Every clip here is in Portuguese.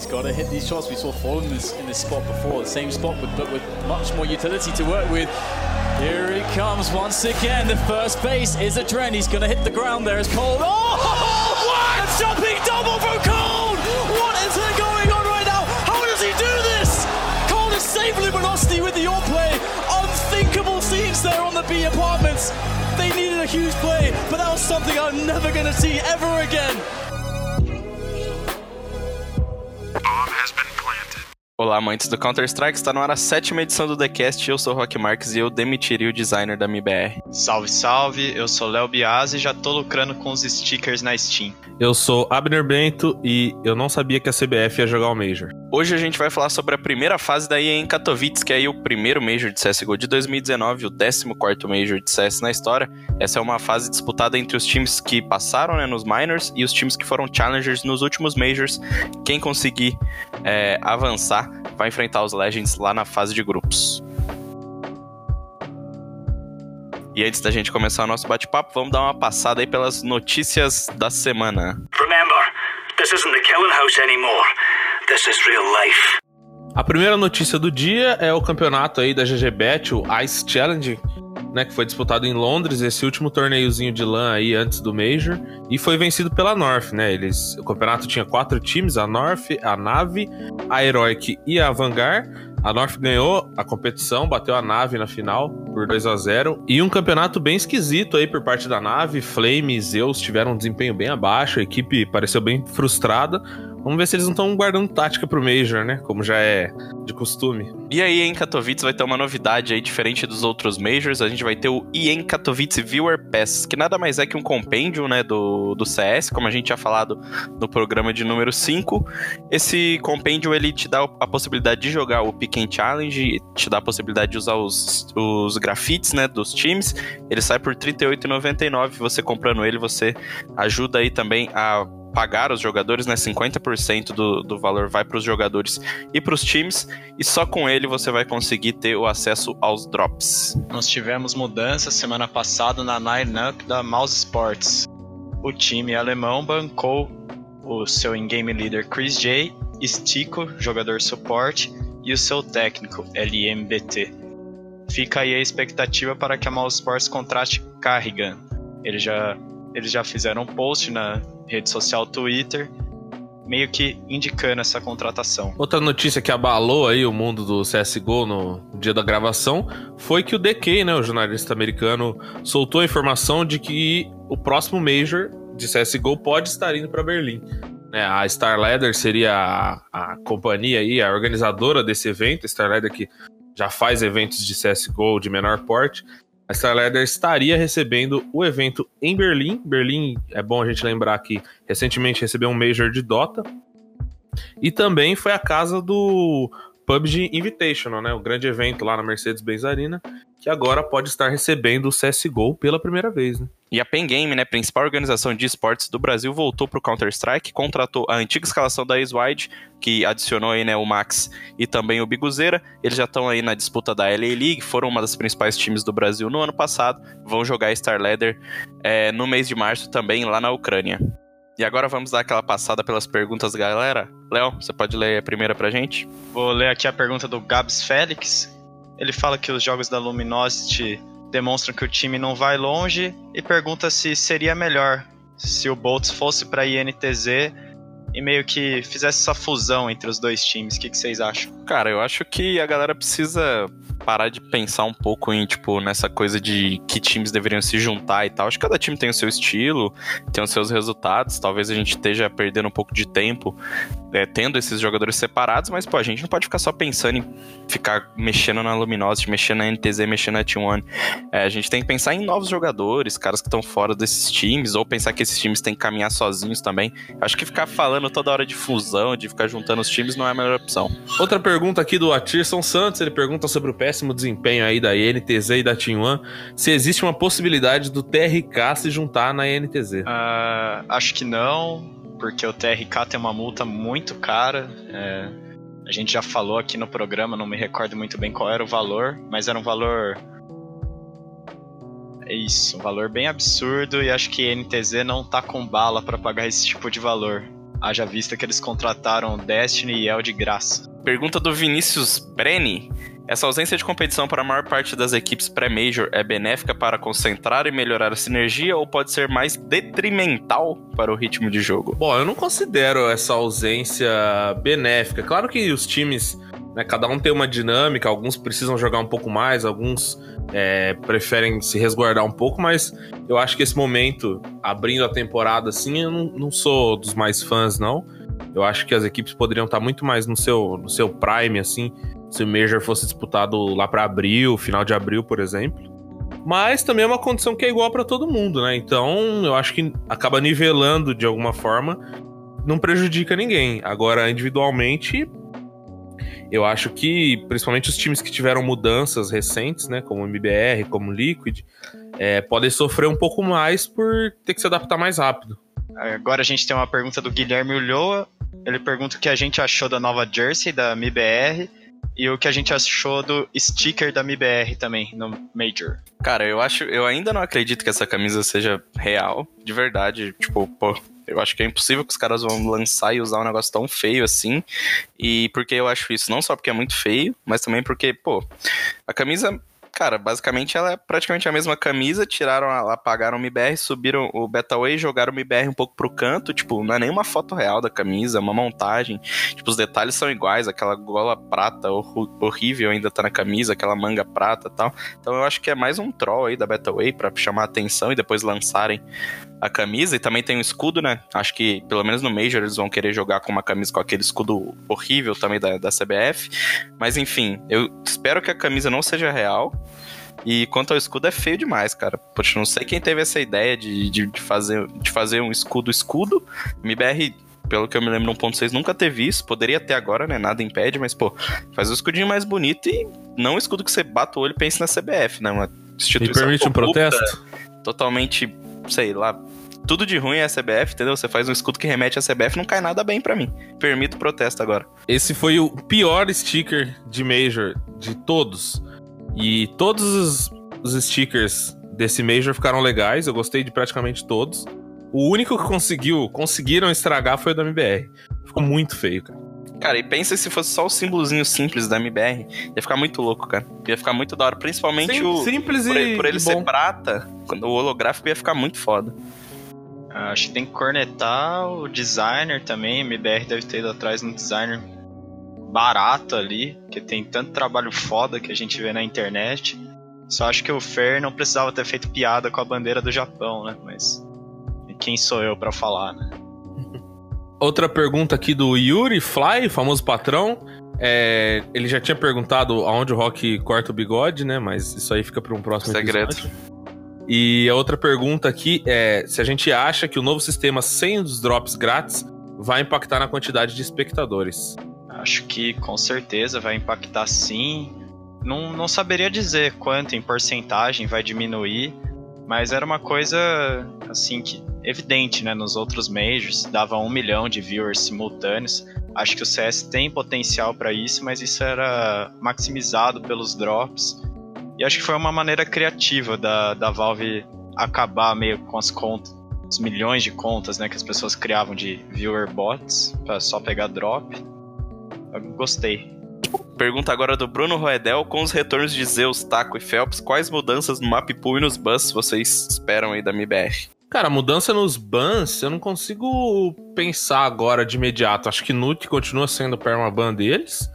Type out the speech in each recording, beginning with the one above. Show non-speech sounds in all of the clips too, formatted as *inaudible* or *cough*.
He's got to hit these shots. We saw Fallen in this, in this spot before, the same spot, but, but with much more utility to work with. Here he comes once again. The first base is a trend. He's going to hit the ground there as Cole. Oh, what? A jumping double from Cole! What is going on right now? How does he do this? Cole is save Luminosity with the all play. Unthinkable scenes there on the B apartments. They needed a huge play, but that was something I'm never going to see ever again. Olá, amantes do Counter-Strike, está no ar a sétima edição do TheCast. Eu sou o Rock Marques e eu demitiria o designer da MBR. Salve, salve, eu sou Léo Biasi e já tô lucrando com os stickers na Steam. Eu sou Abner Bento e eu não sabia que a CBF ia jogar o Major. Hoje a gente vai falar sobre a primeira fase da em Katowice, que é o primeiro Major de CSGO de 2019, o 14º Major de CS na história. Essa é uma fase disputada entre os times que passaram né, nos Minors e os times que foram Challengers nos últimos Majors. Quem conseguir é, avançar vai enfrentar os Legends lá na fase de grupos. E antes da gente começar o nosso bate-papo, vamos dar uma passada aí pelas notícias da semana. Remember, this isn't the killing house anymore. This is real life. A primeira notícia do dia é o campeonato aí da GGBet, o Ice Challenge, né, que foi disputado em Londres, esse último torneiozinho de LAN aí antes do Major, e foi vencido pela North, né? Eles, o campeonato tinha quatro times, a North, a Nave, a Heroic e a Vanguard. A North ganhou a competição, bateu a Nave na final por 2 a 0 e um campeonato bem esquisito aí por parte da Nave. Flame e Zeus tiveram um desempenho bem abaixo, a equipe pareceu bem frustrada. Vamos ver se eles não estão guardando tática pro Major, né? Como já é de costume. E aí, em Katowice vai ter uma novidade aí diferente dos outros Majors. A gente vai ter o EN Katowice Viewer Pass, que nada mais é que um compêndio, né, do, do CS, como a gente tinha falado no programa de número 5. Esse compêndio, ele te dá a possibilidade de jogar o Pick Challenge, te dá a possibilidade de usar os, os grafites, né, dos times. Ele sai por R$ 38,99. Você comprando ele, você ajuda aí também a pagar os jogadores, né? 50% do, do valor vai para os jogadores e para os times, e só com ele você vai conseguir ter o acesso aos drops. Nós tivemos mudanças semana passada na lineup da Mouse Sports. O time alemão bancou o seu in-game leader Chris J, Stico, jogador suporte, e o seu técnico LMBT. Fica aí a expectativa para que a Mouse Sports contrate Carrigan. Eles já, eles já fizeram um post na rede social Twitter, meio que indicando essa contratação. Outra notícia que abalou aí o mundo do CSGO no dia da gravação foi que o DK, né, o jornalista americano, soltou a informação de que o próximo Major de CSGO pode estar indo para Berlim. É, a Star Leather seria a, a companhia aí, a organizadora desse evento, Star Leather que já faz eventos de CSGO de menor porte, a Starladder estaria recebendo o evento em Berlim. Berlim, é bom a gente lembrar que recentemente recebeu um Major de Dota. E também foi a casa do PUBG Invitational, né? O grande evento lá na Mercedes-Benz Arena, que agora pode estar recebendo o CSGO pela primeira vez, né? E a Pen Game, né, principal organização de esportes do Brasil, voltou para o Counter-Strike, contratou a antiga escalação da Wide, que adicionou aí, né, o Max e também o Biguzeira. Eles já estão aí na disputa da LA League, foram uma das principais times do Brasil no ano passado, vão jogar Star Leather é, no mês de março também lá na Ucrânia. E agora vamos dar aquela passada pelas perguntas, galera. Léo, você pode ler a primeira pra gente? Vou ler aqui a pergunta do Gabs Félix. Ele fala que os jogos da Luminosity demonstram que o time não vai longe e pergunta se seria melhor se o Boltz fosse para INTZ e meio que fizesse essa fusão entre os dois times. O que, que vocês acham? Cara, eu acho que a galera precisa parar de pensar um pouco em, tipo, nessa coisa de que times deveriam se juntar e tal. Acho que cada time tem o seu estilo, tem os seus resultados. Talvez a gente esteja perdendo um pouco de tempo é, tendo esses jogadores separados, mas, pô, a gente não pode ficar só pensando em ficar mexendo na Luminosity, mexendo na NTZ, mexendo na T1. É, a gente tem que pensar em novos jogadores, caras que estão fora desses times, ou pensar que esses times têm que caminhar sozinhos também. Acho que ficar falando toda hora de fusão, de ficar juntando os times, não é a melhor opção. Outra pergunta aqui do Atirson Santos, ele pergunta sobre o péssimo desempenho aí da NTZ e da T1, se existe uma possibilidade do TRK se juntar na NTZ. Uh, ah, acho que não, porque o TRK tem uma multa muito cara. É, a gente já falou aqui no programa, não me recordo muito bem qual era o valor, mas era um valor. É isso, um valor bem absurdo e acho que a NTZ não tá com bala para pagar esse tipo de valor. Haja vista que eles contrataram Destiny e El de graça. Pergunta do Vinícius Brenny. Essa ausência de competição para a maior parte das equipes pré-major é benéfica para concentrar e melhorar a sinergia ou pode ser mais detrimental para o ritmo de jogo? Bom, eu não considero essa ausência benéfica. Claro que os times, né, cada um tem uma dinâmica, alguns precisam jogar um pouco mais, alguns é, preferem se resguardar um pouco, mas eu acho que esse momento, abrindo a temporada assim, eu não, não sou dos mais fãs, não. Eu acho que as equipes poderiam estar muito mais no seu, no seu prime, assim, se o Major fosse disputado lá para abril, final de abril, por exemplo. Mas também é uma condição que é igual para todo mundo, né? Então eu acho que acaba nivelando de alguma forma, não prejudica ninguém. Agora, individualmente, eu acho que, principalmente os times que tiveram mudanças recentes, né? Como o MBR, como o Liquid, é, podem sofrer um pouco mais por ter que se adaptar mais rápido. Agora a gente tem uma pergunta do Guilherme Ulloa. Ele pergunta o que a gente achou da nova jersey da MBR e o que a gente achou do sticker da MBR também no Major. Cara, eu acho, eu ainda não acredito que essa camisa seja real, de verdade. Tipo, pô, eu acho que é impossível que os caras vão lançar e usar um negócio tão feio assim. E porque eu acho isso, não só porque é muito feio, mas também porque, pô, a camisa cara, basicamente ela é praticamente a mesma camisa, tiraram, apagaram o MBR, subiram o Betaway, jogaram o MBR um pouco pro canto, tipo, não é nenhuma foto real da camisa, é uma montagem, tipo, os detalhes são iguais, aquela gola prata horrível ainda tá na camisa, aquela manga prata e tal, então eu acho que é mais um troll aí da Betaway pra chamar a atenção e depois lançarem a camisa e também tem um escudo, né? Acho que pelo menos no Major eles vão querer jogar com uma camisa com aquele escudo horrível também da, da CBF. Mas enfim, eu espero que a camisa não seja real. E quanto ao escudo, é feio demais, cara. Poxa, não sei quem teve essa ideia de, de, de fazer, de fazer um escudo-escudo. MBR pelo que eu me lembro, no 1.6 nunca teve isso. Poderia ter agora, né? Nada impede, mas, pô, faz o escudinho mais bonito e não o escudo que você bata o olho e pense na CBF, né? Uma instituição. E permite um protesto? Totalmente, sei lá, tudo de ruim é a CBF, entendeu? Você faz um escudo que remete à CBF, não cai nada bem para mim. Permito o protesto agora. Esse foi o pior sticker de Major de todos. E todos os, os stickers desse Major ficaram legais, eu gostei de praticamente todos. O único que conseguiu, conseguiram estragar foi o da MBR. Ficou muito feio, cara. Cara, e pensa se fosse só o símbolozinho simples da MBR. Ia ficar muito louco, cara. Ia ficar muito da hora. Principalmente Sim, o. Simples por, e. Por ele e ser prata, quando o holográfico ia ficar muito foda. Acho que tem que cornetar o designer também. MBR deve ter ido atrás de um designer barato ali, que tem tanto trabalho foda que a gente vê na internet. Só acho que o Fer não precisava ter feito piada com a bandeira do Japão, né? Mas quem sou eu para falar, né? Outra pergunta aqui do Yuri Fly, famoso patrão. É, ele já tinha perguntado aonde o Rock corta o bigode, né? Mas isso aí fica para um próximo Segredo. episódio. E a outra pergunta aqui é se a gente acha que o novo sistema sem os drops grátis vai impactar na quantidade de espectadores. Acho que com certeza vai impactar sim. Não, não saberia dizer quanto em porcentagem vai diminuir, mas era uma coisa assim que evidente, né? Nos outros majors dava um milhão de viewers simultâneos. Acho que o CS tem potencial para isso, mas isso era maximizado pelos drops. E acho que foi uma maneira criativa da, da Valve acabar meio com as contas, os milhões de contas né, que as pessoas criavam de viewer bots para só pegar drop. Eu gostei. Pergunta agora do Bruno Roedel, com os retornos de Zeus, Taco e Phelps, quais mudanças no map pool e nos bans vocês esperam aí da MBR? Cara, mudança nos bans, eu não consigo pensar agora de imediato. Acho que Nut continua sendo o permaban deles.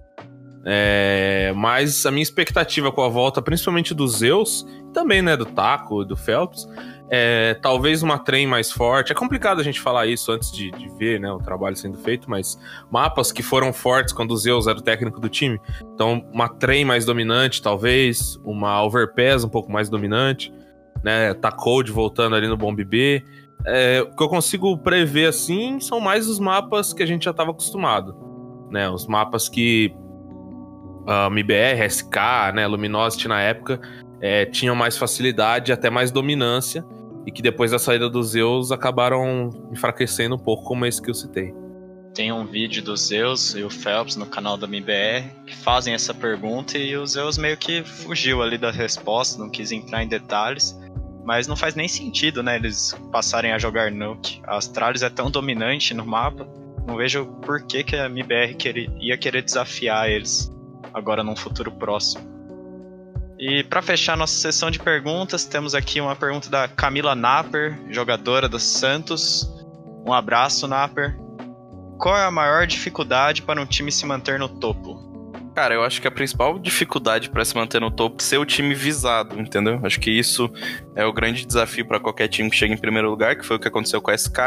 É, mas a minha expectativa com a volta, principalmente do Zeus, também né, do Taco e do Phelps, é talvez uma trem mais forte. É complicado a gente falar isso antes de, de, ver né, o trabalho sendo feito, mas mapas que foram fortes quando o Zeus era o técnico do time. Então, uma trem mais dominante, talvez, uma overpass um pouco mais dominante, né? Tá Cold voltando ali no Bomb B. É, o que eu consigo prever assim são mais os mapas que a gente já estava acostumado. Né, os mapas que uh, MIBR, SK, né, Luminosity na época, é, tinham mais facilidade, até mais dominância, e que depois da saída dos Zeus acabaram enfraquecendo um pouco, como esse que eu citei. Tem um vídeo do Zeus e o Phelps no canal da MIBR que fazem essa pergunta e o Zeus meio que fugiu ali da resposta, não quis entrar em detalhes. Mas não faz nem sentido, né, eles passarem a jogar Nuke. A Astralis é tão dominante no mapa Não vejo por que, que a MBR queria, ia querer desafiar eles agora num futuro próximo. E para fechar nossa sessão de perguntas, temos aqui uma pergunta da Camila Napper, jogadora do Santos. Um abraço, Napper. Qual é a maior dificuldade para um time se manter no topo? Cara, eu acho que a principal dificuldade para se manter no topo é ser o time visado, entendeu? Acho que isso é o grande desafio para qualquer time que chega em primeiro lugar, que foi o que aconteceu com a SK,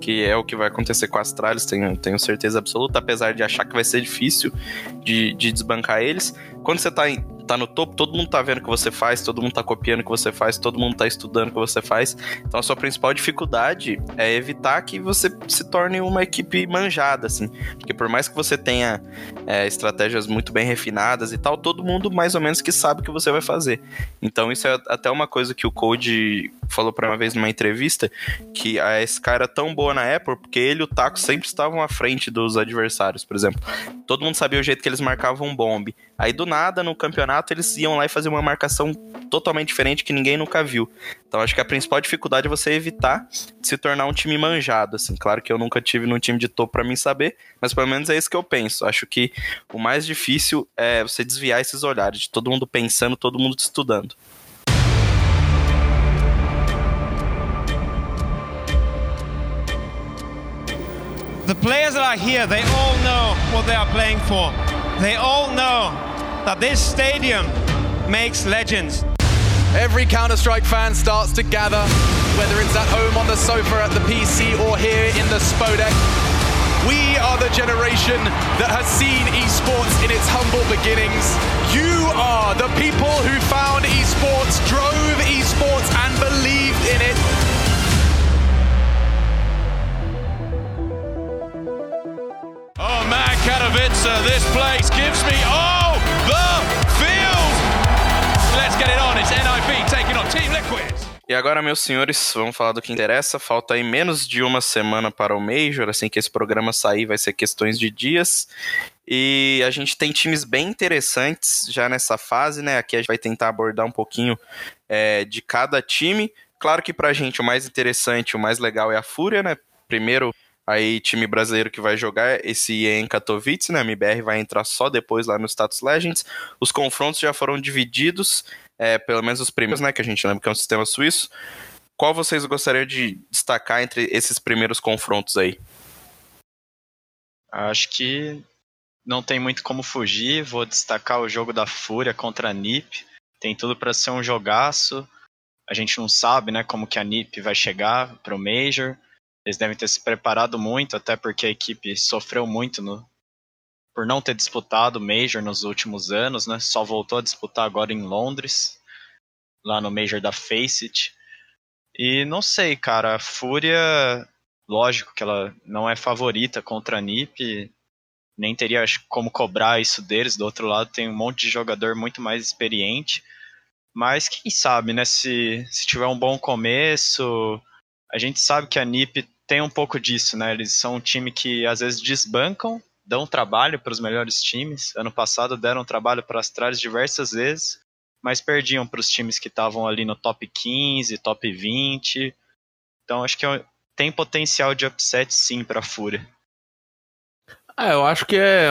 que é o que vai acontecer com a Astralis, tenho, tenho certeza absoluta, apesar de achar que vai ser difícil de, de desbancar eles. Quando você tá em, tá no topo, todo mundo tá vendo o que você faz, todo mundo tá copiando o que você faz, todo mundo tá estudando o que você faz. Então a sua principal dificuldade é evitar que você se torne uma equipe manjada, assim. Porque por mais que você tenha é, estratégias muito bem refinadas e tal, todo mundo mais ou menos que sabe o que você vai fazer. Então isso é até uma coisa que o Code falou para uma vez numa entrevista, que a SK era tão boa na Apple porque ele e o Taco sempre estavam à frente dos adversários, por exemplo. Todo mundo sabia o jeito que eles marcavam bomb. Aí do nada, no campeonato, eles iam lá e faziam uma marcação totalmente diferente que ninguém nunca viu. Então acho que a principal dificuldade é você evitar se tornar um time manjado, assim. Claro que eu nunca tive num time de topo para mim saber, mas pelo menos é isso que eu penso. Acho que o mais difícil é você desviar esses olhares de todo mundo pensando, todo mundo estudando. The players that are here, they all know what they are playing for. They all know that this stadium makes legends. Every Counter Strike fan starts to gather, whether it's at home on the sofa at the PC or here in the Spodek. We are the generation that has seen esports in its humble beginnings. You are the people who found esports, drove esports, and believed in it. Oh man, Katowice, this place gives me all Team Liquid. E agora, meus senhores, vamos falar do que interessa. Falta aí menos de uma semana para o Major, assim que esse programa sair vai ser questões de dias. E a gente tem times bem interessantes já nessa fase, né? Aqui a gente vai tentar abordar um pouquinho é, de cada time. Claro que pra gente o mais interessante, o mais legal é a Fúria, né? Primeiro, aí time brasileiro que vai jogar esse em Katowice, né? A MBR vai entrar só depois lá no Status Legends. Os confrontos já foram divididos, é, pelo menos os primeiros, né? Que a gente lembra que é um sistema suíço. Qual vocês gostariam de destacar entre esses primeiros confrontos aí? Acho que não tem muito como fugir. Vou destacar o jogo da Fúria contra a NiP. Tem tudo para ser um jogaço. A gente não sabe, né, como que a NiP vai chegar pro Major. Eles devem ter se preparado muito, até porque a equipe sofreu muito no, por não ter disputado Major nos últimos anos, né? Só voltou a disputar agora em Londres, lá no Major da Faceit. E não sei, cara, a Fúria, lógico que ela não é favorita contra a NiP, nem teria como cobrar isso deles. Do outro lado tem um monte de jogador muito mais experiente. Mas quem sabe, né? Se, se tiver um bom começo, a gente sabe que a NiP tem um pouco disso, né? Eles são um time que às vezes desbancam, dão trabalho para os melhores times. Ano passado deram trabalho para as Astralis diversas vezes, mas perdiam para os times que estavam ali no top 15, top 20. Então acho que tem potencial de upset sim para a Fúria. É, eu acho que é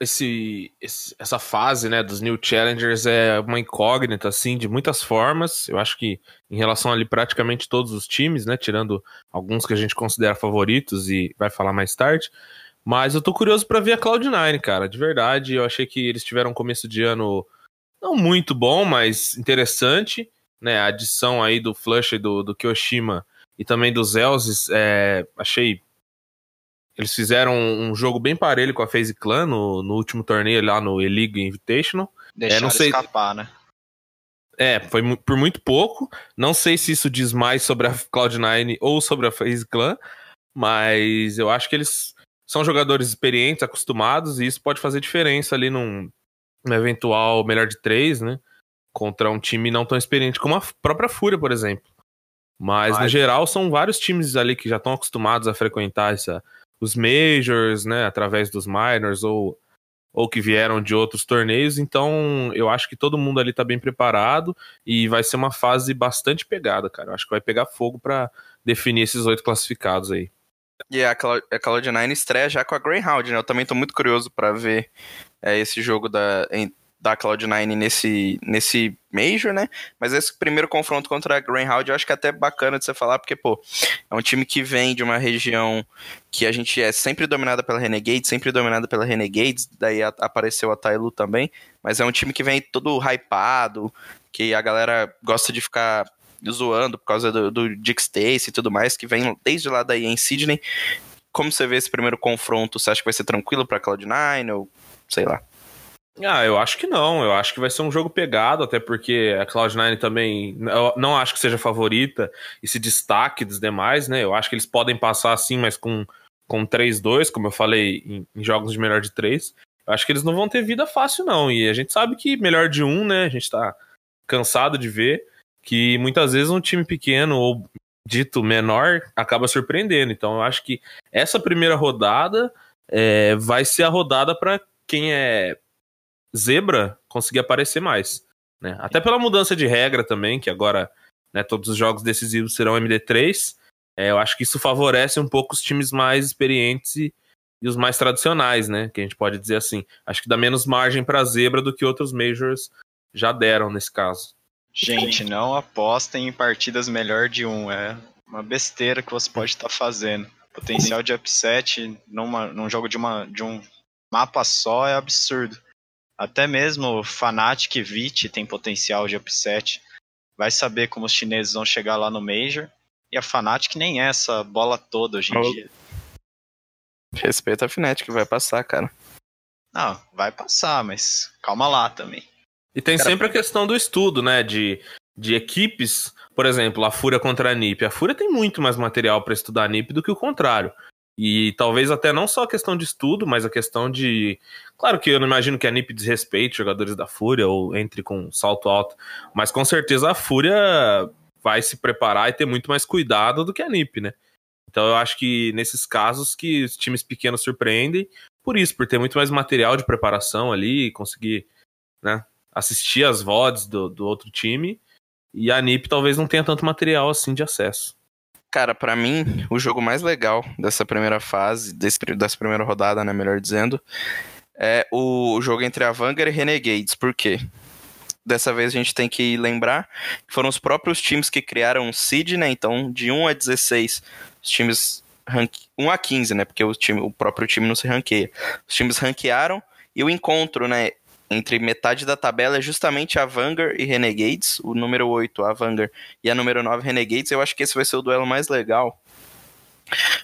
esse, esse, essa fase, né, dos new challengers é uma incógnita assim de muitas formas. Eu acho que em relação ali praticamente todos os times, né, tirando alguns que a gente considera favoritos e vai falar mais tarde. Mas eu tô curioso para ver a Cloud9, cara, de verdade. Eu achei que eles tiveram um começo de ano não muito bom, mas interessante, né? A adição aí do Flush do, do Kyoshima e também dos Elzes, é, achei eles fizeram um jogo bem parelho com a FaZe Clan no, no último torneio lá no E-League Invitational. Deixaram é, não sei... escapar, né? É, foi por muito pouco. Não sei se isso diz mais sobre a Cloud9 ou sobre a FaZe Clan, mas eu acho que eles são jogadores experientes, acostumados, e isso pode fazer diferença ali num, num eventual melhor de três, né? Contra um time não tão experiente como a própria Fúria, por exemplo. Mas, no Mas- geral, são vários times ali que já estão acostumados a frequentar essa, os majors, né? Através dos minors ou, ou que vieram de outros torneios. Então, eu acho que todo mundo ali tá bem preparado e vai ser uma fase bastante pegada, cara. Eu acho que vai pegar fogo para definir esses oito classificados aí. E a, Cloud, a Cloud9 estreia já com a Greyhound, né? Eu também tô muito curioso para ver é, esse jogo da, em, da Cloud9 nesse, nesse Major, né? Mas esse primeiro confronto contra a Greyhound eu acho que é até bacana de você falar, porque, pô, é um time que vem de uma região que a gente é sempre dominada pela Renegade, sempre dominada pela Renegades, daí a, apareceu a Tailu também, mas é um time que vem todo hypado, que a galera gosta de ficar zoando por causa do, do Dick Stacy e tudo mais, que vem desde lá daí em Sydney. Como você vê esse primeiro confronto? Você acha que vai ser tranquilo pra Cloud9 ou sei lá? Ah, eu acho que não. Eu acho que vai ser um jogo pegado, até porque a Cloud9 também não acho que seja favorita e se destaque dos demais, né? Eu acho que eles podem passar assim, mas com, com 3-2, como eu falei, em, em, jogos de melhor de 3. Eu acho que eles não vão ter vida fácil, não. E a gente sabe que melhor de um, né? A gente tá cansado de ver que muitas vezes um time pequeno ou dito menor acaba surpreendendo. Então eu acho que essa primeira rodada é, vai ser a rodada para quem é zebra conseguir aparecer mais. Né? Até pela mudança de regra também, que agora né, todos os jogos decisivos serão MD3. É, eu acho que isso favorece um pouco os times mais experientes e, e, os mais tradicionais, né? Que a gente pode dizer assim. Acho que dá menos margem para zebra do que outros majors já deram nesse caso. Gente, não apostem em partidas melhor de um. É uma besteira que você pode estar tá fazendo. Potencial de upset numa, num jogo de, uma, de um mapa só é absurdo. Até mesmo Fnatic e Vit tem potencial de upset. Vai saber como os chineses vão chegar lá no Major. E a Fnatic nem é essa bola toda hoje em dia. Respeita a Fnatic, vai passar, cara. Não, vai passar, mas calma lá também. E tem cara... sempre a questão do estudo, né? De, de equipes. Por exemplo, a Fúria contra a NiP. A Fúria tem muito mais material para estudar a NiP do que o contrário. E talvez até não só a questão de estudo, mas a questão de. Claro que eu não imagino que a NIP desrespeite jogadores da Fúria ou entre com salto alto, mas com certeza a Fúria vai se preparar e ter muito mais cuidado do que a NIP, né? Então eu acho que nesses casos que os times pequenos surpreendem, por isso, por ter muito mais material de preparação ali, conseguir né, assistir as VODs do, do outro time, e a NIP talvez não tenha tanto material assim de acesso. Cara, para mim, o jogo mais legal dessa primeira fase, desse, dessa primeira rodada, né, melhor dizendo, é o jogo entre a Vanguard e Renegades. Por quê? Dessa vez a gente tem que lembrar que foram os próprios times que criaram o seed, né? Então, de 1 a 16, os times ranque... 1 a 15, né? Porque o, time, o próprio time não se ranqueia. Os times ranquearam e o encontro, né, entre metade da tabela é justamente a Vanguard e Renegades, o número 8, a Vanguard, e a número 9, Renegades. Eu acho que esse vai ser o duelo mais legal.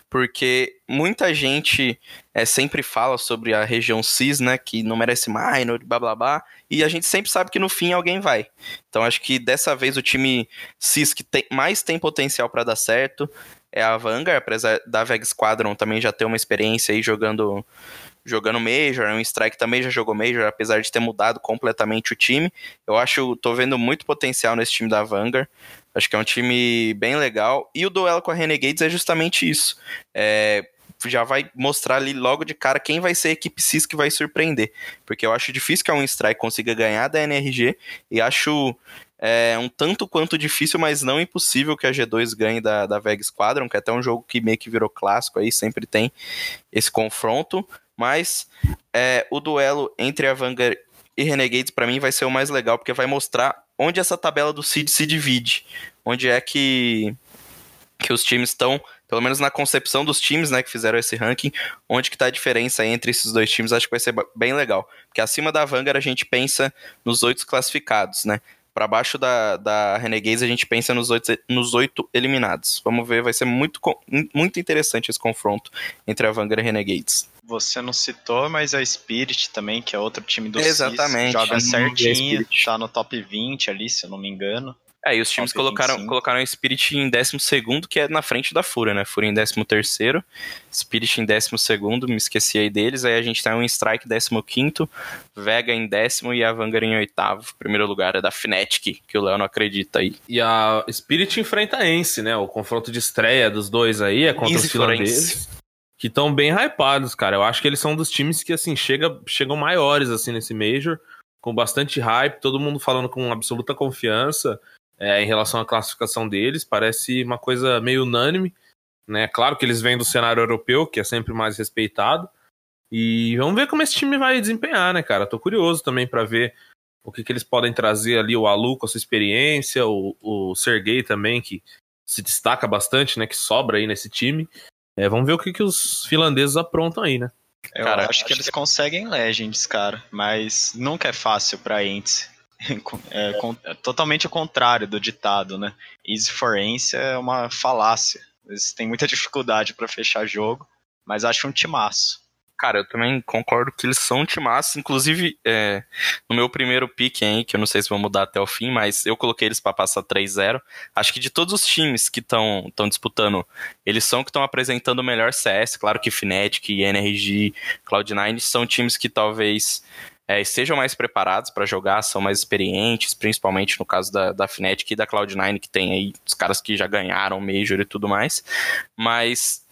Porque muita gente é, sempre fala sobre a região CIS, né? Que não merece minor, blá blá blá. E a gente sempre sabe que no fim alguém vai. Então acho que dessa vez o time CIS que tem, mais tem potencial para dar certo é a Vanguard, apesar da Veg Squadron também já ter uma experiência aí jogando jogando Major, um Strike também já jogou Major, apesar de ter mudado completamente o time. Eu acho, tô vendo muito potencial nesse time da Vanguard. Acho que é um time bem legal. E o duelo com a Renegades é justamente isso. É, já vai mostrar ali logo de cara quem vai ser a equipe CIS que vai surpreender. Porque eu acho difícil que a Strike consiga ganhar da NRG e acho é um tanto quanto difícil, mas não impossível que a G2 ganhe da, da Veg Squadron, que é até um jogo que meio que virou clássico aí, sempre tem esse confronto. Mas é, o duelo entre a Vanguard e Renegades, para mim, vai ser o mais legal, porque vai mostrar onde essa tabela do Seed se divide. Onde é que, que os times estão, pelo menos na concepção dos times né, que fizeram esse ranking, onde que tá a diferença entre esses dois times, acho que vai ser bem legal. Porque acima da Vanguard a gente pensa nos oito classificados, né? Para baixo da, da Renegades, a gente pensa nos oito, nos oito eliminados. Vamos ver, vai ser muito, muito interessante esse confronto entre a Vanguard e Renegades. Você não citou, mas a Spirit também, que é outro time do Exatamente. CIS, joga certinho, tá no top 20 ali, se eu não me engano. É, e os times colocaram, colocaram Spirit em 12, que é na frente da Fúria, né? Fúria em 13, Spirit em 12, me esqueci aí deles. Aí a gente tem um Strike 15, Vega em décimo e a Vanguard em oitavo. Primeiro lugar é da Fnatic, que o Léo não acredita aí. E a Spirit enfrenta a Ence, né? O confronto de estreia dos dois aí é contra Easy os finlandeses. Que estão bem hypados, cara. Eu acho que eles são dos times que, assim, chega, chegam maiores, assim, nesse Major. Com bastante hype, todo mundo falando com absoluta confiança é, em relação à classificação deles, parece uma coisa meio unânime. né? Claro que eles vêm do cenário europeu, que é sempre mais respeitado. E vamos ver como esse time vai desempenhar, né, cara? Tô curioso também para ver o que, que eles podem trazer ali, o Alu com a sua experiência, o, o Sergei também, que se destaca bastante, né? Que sobra aí nesse time. É, vamos ver o que, que os finlandeses aprontam aí, né? Eu cara, acho que eles conseguem Legends, cara, mas nunca é fácil pra Ents. É, é, totalmente o contrário do ditado, né? Easy for Ents é uma falácia. Eles têm muita *laughs* dificuldade para fechar jogo, mas acho um timaço. Cara, eu também concordo que eles são um timaço. Inclusive, é, no meu primeiro pick aí, que eu não sei se vou mudar até o fim, mas eu coloquei eles para passar 3-0. Acho que de todos os times que estão disputando, eles são que estão apresentando o melhor CS. Claro que Fnatic, NRG, Cloud9 são times que talvez é, estejam mais preparados para jogar, são mais experientes, principalmente no caso da, da Fnatic e da Cloud9, que tem aí os caras que já ganharam Major e tudo mais. Mas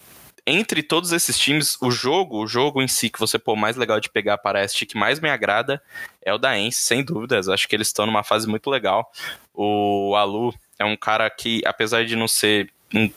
entre todos esses times, o jogo, o jogo em si que você pô mais legal de pegar parece que mais me agrada é o da Ence, sem dúvidas. Acho que eles estão numa fase muito legal. O Alu é um cara que, apesar de não ser um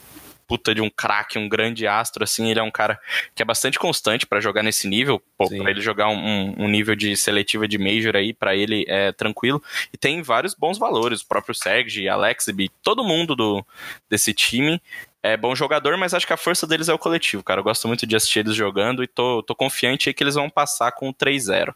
puta de um craque, um grande astro, assim, ele é um cara que é bastante constante para jogar nesse nível, pô, pra ele jogar um, um, nível de seletiva de Major aí, para ele é tranquilo, e tem vários bons valores, o próprio Sergi, Alexib, todo mundo do, desse time é bom jogador, mas acho que a força deles é o coletivo, cara. Eu gosto muito de assistir eles jogando e tô, tô confiante aí que eles vão passar com 3-0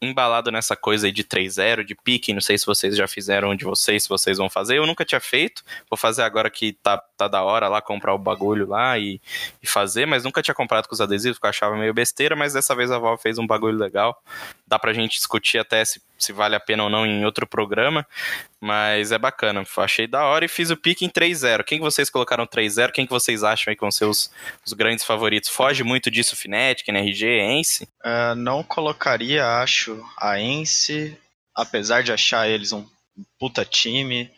embalado nessa coisa aí de 3-0, de pique, não sei se vocês já fizeram de vocês, se vocês vão fazer. Eu nunca tinha feito, vou fazer agora que tá, tá da hora lá, comprar o bagulho lá e, e fazer, mas nunca tinha comprado com os adesivos, porque eu achava meio besteira, mas dessa vez a Valve fez um bagulho legal. Dá pra gente discutir até se, se vale a pena ou não em outro programa, mas é bacana. Achei da hora e fiz o pique em 3-0. Quem que vocês colocaram 3-0? Quem que vocês acham aí vão ser os, grandes favoritos? Foge muito disso Fnatic, NRG, Ence? Uh, não colocaria, acho, a Ence, apesar de achar eles um puta time.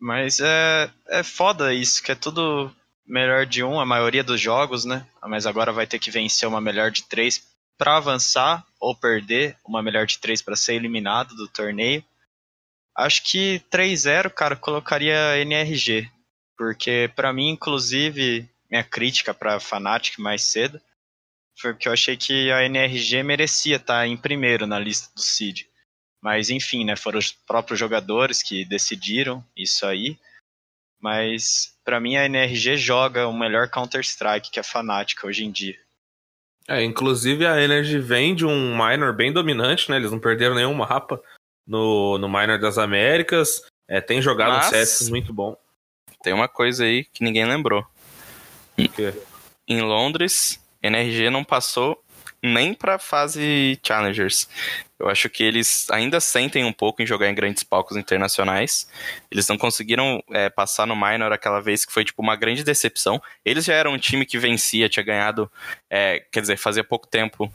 Mas é, é foda isso, que é tudo melhor de um, a maioria dos jogos, né? Mas agora vai ter que vencer uma melhor de três para avançar ou perder uma melhor de três para ser eliminado do torneio. Acho que 3-0, cara, colocaria NRG, porque para mim, inclusive, minha crítica para Fnatic mais cedo foi porque eu achei que a NRG merecia estar tá em primeiro na lista do Cid. Mas enfim, né, foram os próprios jogadores que decidiram isso aí. Mas para mim a NRG joga o melhor Counter-Strike que a Fnatic hoje em dia. É, inclusive a Energy vem de um minor bem dominante, né? Eles não perderam nenhum mapa no, no minor das Américas. É, tem jogado Mas, um CS muito bom. Tem uma coisa aí que ninguém lembrou. O quê? Em Londres, NRG não passou nem para fase Challengers. Eu acho que eles ainda sentem um pouco em jogar em grandes palcos internacionais. Eles não conseguiram é, passar no Minor aquela vez que foi tipo uma grande decepção. Eles já eram um time que vencia, tinha ganhado, é, quer dizer, fazia pouco tempo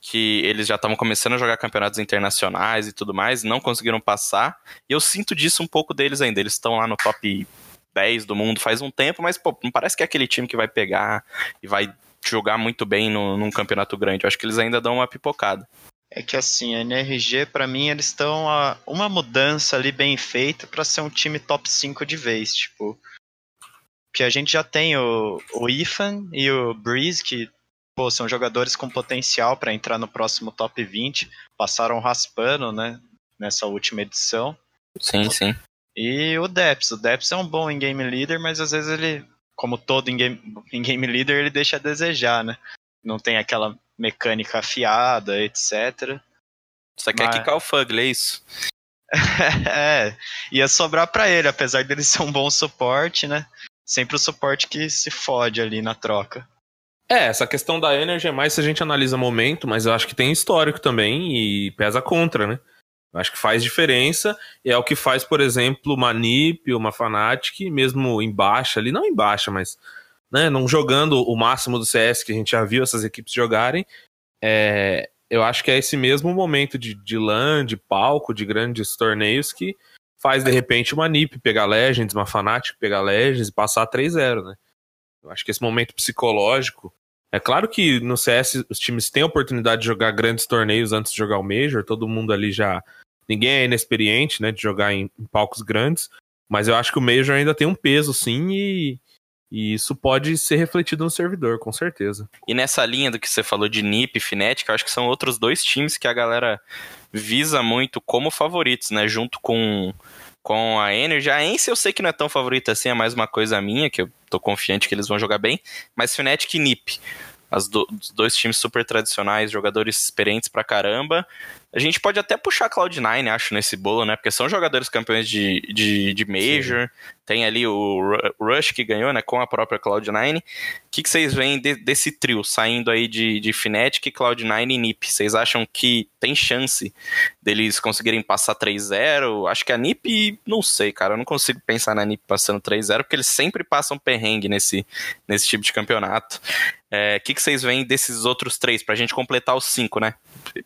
que eles já estavam começando a jogar campeonatos internacionais e tudo mais, não conseguiram passar. E eu sinto disso um pouco deles ainda. Eles estão lá no top 10 do mundo faz um tempo, mas pô, não parece que é aquele time que vai pegar e vai jogar muito bem no, num campeonato grande. Eu acho que eles ainda dão uma pipocada. É que assim, a NRG, para mim, eles estão uma mudança ali bem feita para ser um time top 5 de vez, tipo. Que a gente já tem o, o Ethan e o Breeze, que pô, são jogadores com potencial para entrar no próximo top 20. Passaram raspando, né? Nessa última edição. Sim, sim. E o Deps. O Deps é um bom in-game leader, mas às vezes ele como todo em game, em game leader, ele deixa a desejar, né? Não tem aquela mecânica afiada, etc. Só quer Mas... quicar o Fugly, é isso? *laughs* é, ia sobrar para ele, apesar dele ser um bom suporte, né? Sempre o suporte que se fode ali na troca. É, essa questão da Energy é mais se a gente analisa momento, mas eu acho que tem histórico também e pesa contra, né? Acho que faz diferença é o que faz, por exemplo, uma NiP, uma Fnatic, mesmo em baixa ali, não em baixa, mas né, não jogando o máximo do CS que a gente já viu essas equipes jogarem. É, eu acho que é esse mesmo momento de, de LAN, de palco, de grandes torneios que faz de repente uma NiP pegar Legends, uma Fnatic pegar Legends e passar 3-0, né? Eu acho que esse momento psicológico é claro que no CS os times têm a oportunidade de jogar grandes torneios antes de jogar o Major, todo mundo ali já. Ninguém é inexperiente, né, de jogar em, em palcos grandes, Mas eu acho que o Major ainda tem um peso, sim, e, e isso pode ser refletido no servidor, com certeza. E nessa linha do que você falou de NiP e Fnatic, eu acho que são outros dois times que a galera visa muito como favoritos, né? Junto com, com a Energy. A Ence eu sei que não é tão favorita assim, é mais uma coisa minha, que eu tô confiante que eles vão jogar bem. Mas Fnatic e NiP, as do, os dois times super tradicionais, jogadores experientes pra caramba. A gente pode até puxar Cloud9, acho, nesse bolo, né? Porque são jogadores campeões de, de, de Major. Sim. Tem ali o Rush que ganhou, né? Com a própria Cloud9. O que, que vocês veem de, desse trio saindo aí de, de Fnatic, Cloud9 e NiP? Vocês acham que tem chance deles conseguirem passar 3-0? Acho que a NiP, não sei, cara. Eu não consigo pensar na NiP passando 3-0, porque eles sempre passam perrengue nesse, nesse tipo de campeonato. O é, que, que vocês veem desses outros três, pra gente completar os cinco, né?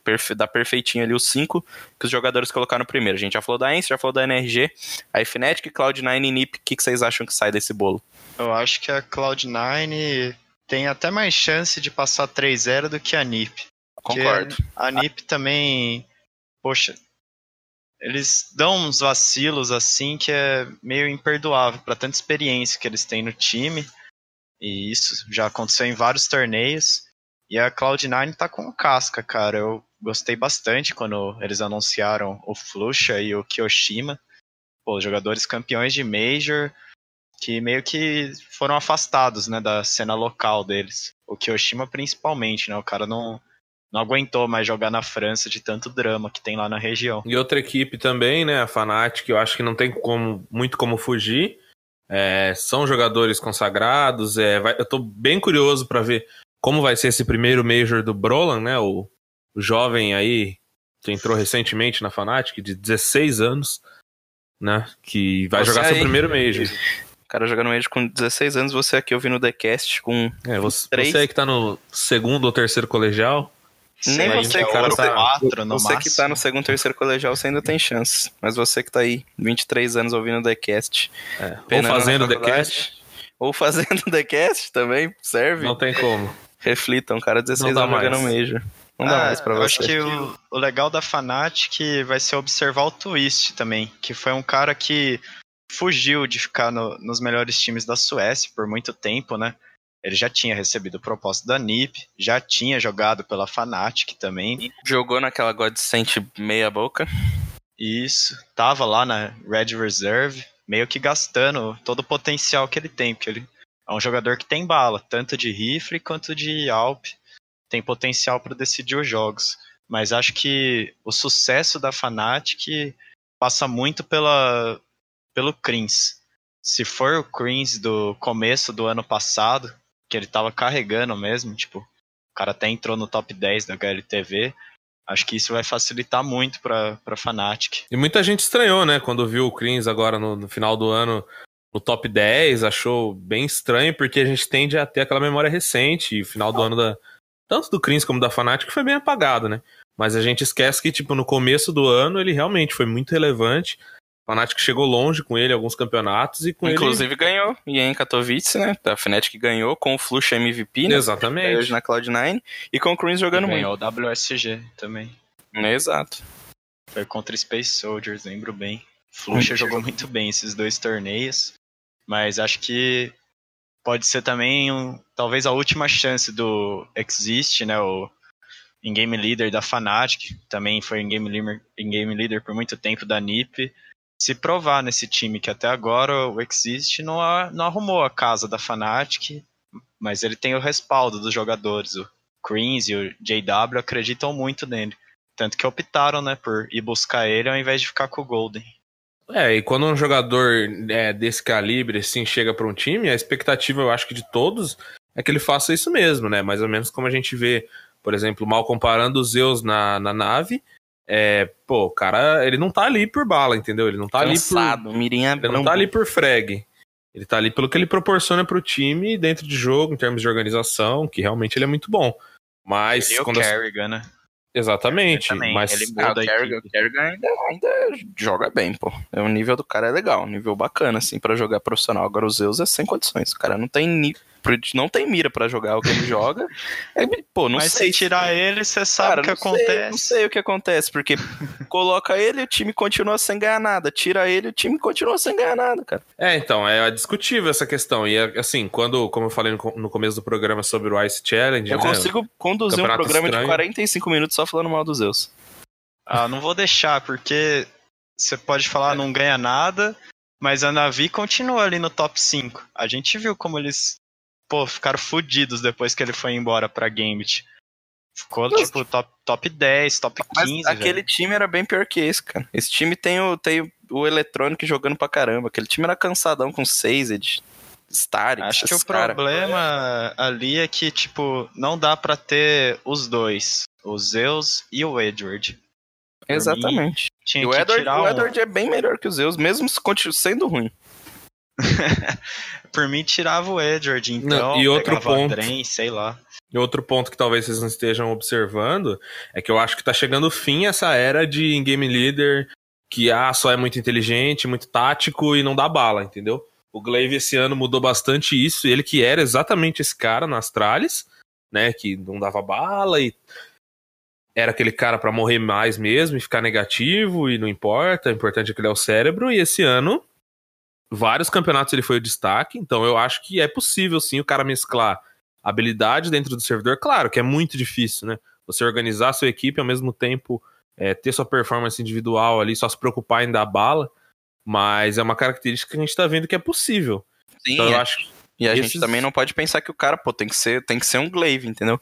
Perfe dá perfeitinho ali os cinco que os jogadores colocaram primeiro. A gente já falou da Ence, já falou da NRG, a Fnatic, Cloud9 e NiP. O que, que vocês acham que sai desse bolo? Eu acho que a Cloud9 tem até mais chance de passar 3-0 do que a NiP. Concordo. A NiP também, poxa, eles dão uns vacilos assim que é meio imperdoável para tanta experiência que eles têm no time. E isso já aconteceu em vários torneios. E a Cloud9 tá com casca, cara. Eu gostei bastante quando eles anunciaram o Flusha e o Kyoshima. Pô, jogadores campeões de Major que meio que foram afastados, né, da cena local deles. O Kyoshima principalmente, né? O cara não, não aguentou mais jogar na França de tanto drama que tem lá na região. E outra equipe também, né, a Fnatic, eu acho que não tem como, muito como fugir. É, são jogadores consagrados. É, vai, eu tô bem curioso para ver como vai ser esse primeiro Major do Brolan, né? O, o jovem aí que entrou recentemente na Fnatic, de 16 anos, né? Que vai você jogar aí, seu primeiro Major. O cara jogando Major com 16 anos, você aqui ouvindo o TheCast com. É, você, 3. você aí que tá no segundo ou terceiro colegial. Nem você, que cara, tá, quatro, no você que tá no segundo, terceiro colegial, você ainda tem chance. Mas você que tá aí, 23 anos ouvindo o TheCast. É, ou fazendo o TheCast. Ou fazendo o TheCast também, serve. Não tem como. Reflitam, cara 16 anos jogando Major. Não dá ah, mais pra eu você. acho que o, o legal da Fnatic vai ser observar o Twist também, que foi um cara que fugiu de ficar no, nos melhores times da Suécia por muito tempo, né? Ele já tinha recebido proposta da NiP, já tinha jogado pela Fnatic também. Jogou naquela Godsent meia boca. Isso, tava lá na Red Reserve, meio que gastando todo o potencial que ele tem, porque ele é um jogador que tem bala, tanto de rifle quanto de Alp. Tem potencial para decidir os jogos. Mas acho que o sucesso da Fnatic passa muito pela, pelo Crins. Se for o Crins do começo do ano passado, que ele tava carregando mesmo, tipo, o cara até entrou no top 10 da HLTV. Acho que isso vai facilitar muito pra, pra Fnatic. E muita gente estranhou, né, quando viu o Crins agora no, no final do ano no top 10, achou bem estranho, porque a gente tende a ter aquela memória recente, e final do ano da. Tanto do Crins como da Fnatic foi bem apagado, né? Mas a gente esquece que, tipo, no começo do ano ele realmente foi muito relevante. O Fnatic chegou longe com ele alguns campeonatos e com Inclusive ele... ganhou. E em Katowice, né? A Fnatic ganhou com o Flush MVP, né? Exatamente. Hoje na Cloud9. E com o Cruz jogando muito. Ganhou o WSG também. Exato. Foi contra Space Soldiers, lembro bem. Fluxa jogou muito bem esses dois torneios. Mas acho que pode ser também um, talvez a última chance do Exist, né? O in-game leader da Fnatic, também foi in-game leader, in leader por muito tempo da NiP se provar nesse time, que até agora o Exist não, não arrumou a casa da Fnatic, mas ele tem o respaldo dos jogadores. O Creams e o JW acreditam muito nele. Tanto que optaram, né, por ir buscar ele ao invés de ficar com o Golden. É, e quando um jogador é, desse calibre, assim, chega para um time, a expectativa, eu acho que de todos, é que ele faça isso mesmo, né? Mais ou menos como a gente vê, por exemplo, mal comparando os Zeus na, na nave, é, pô, o cara, ele não tá ali por bala, entendeu? Ele não tá Cansado, ali por. Mirinha ele não tá ali por frag. Ele tá ali pelo que ele proporciona pro time dentro de jogo, em termos de organização, que realmente ele é muito bom. Mas. Ele quando é o Kerrigan, né? Exatamente. mas ele ah, o Kerrigan, o Kerrigan ainda, ainda, joga bem, pô. É, o nível do cara é legal, um nível bacana, assim, para jogar profissional. Agora o Zeus é sem condições. O cara não tem nível. Não tem mira para jogar o que ele joga. É, pô, não Mas sei. se tirar ele, você sabe Cara, o que não acontece. Sei, não sei o que acontece, porque coloca ele e o time continua sem ganhar nada. Tira ele e o time continua sem ganhar nada, cara. É, então, é discutível essa questão. E assim, quando, como eu falei no, começo do programa sobre o Ice Challenge, Eu né, consigo conduzir um programa estranho. de 45 minutos só falando mal dos Zeus. Ah, não vou deixar, porque você pode falar não ganha nada, mas a Navi continua ali no top 5. A gente viu como eles, pô, ficaram fodidos depois que ele foi embora pra Gambit. Ficou, tipo, top, top 10, top 15, Mas aquele velho. time era bem pior que esse, cara. Esse time tem o, tem o Electronic jogando pra caramba. Aquele time era cansadão com Sazed, Starix, Acho que o cara. problema ali é que, tipo, não dá pra ter os dois, o Zeus e o Edward. Exatamente. Tinha E o Edward, o um. Edward é bem melhor que os Zeus, mesmo sendo ruim. *laughs* Por mim, tirava o Edward, então. e outro ponto. sei lá. E outro ponto que talvez vocês não estejam observando é que eu acho que tá chegando o fim essa era de game leader que ah, só é muito inteligente, muito tático e não dá bala, entendeu? O Glaive esse ano mudou bastante isso, ele que era exatamente esse cara na Astralis, né, que não dava bala e era aquele cara pra morrer mais mesmo e ficar negativo e não importa, o importante é que ele é o cérebro e esse ano vários campeonatos ele foi o destaque, então eu acho que é possível sim o cara mesclar habilidade dentro do servidor, claro que é muito difícil, né? Você organizar a sua equipe ao mesmo tempo é, ter sua performance individual ali, só se preocupar em dar bala, mas é uma característica que a gente tá vendo que é possível. Sim, Então eu é. acho E a esses- gente também não pode pensar que o cara, pô, tem que ser, tem que ser um Glaive, entendeu?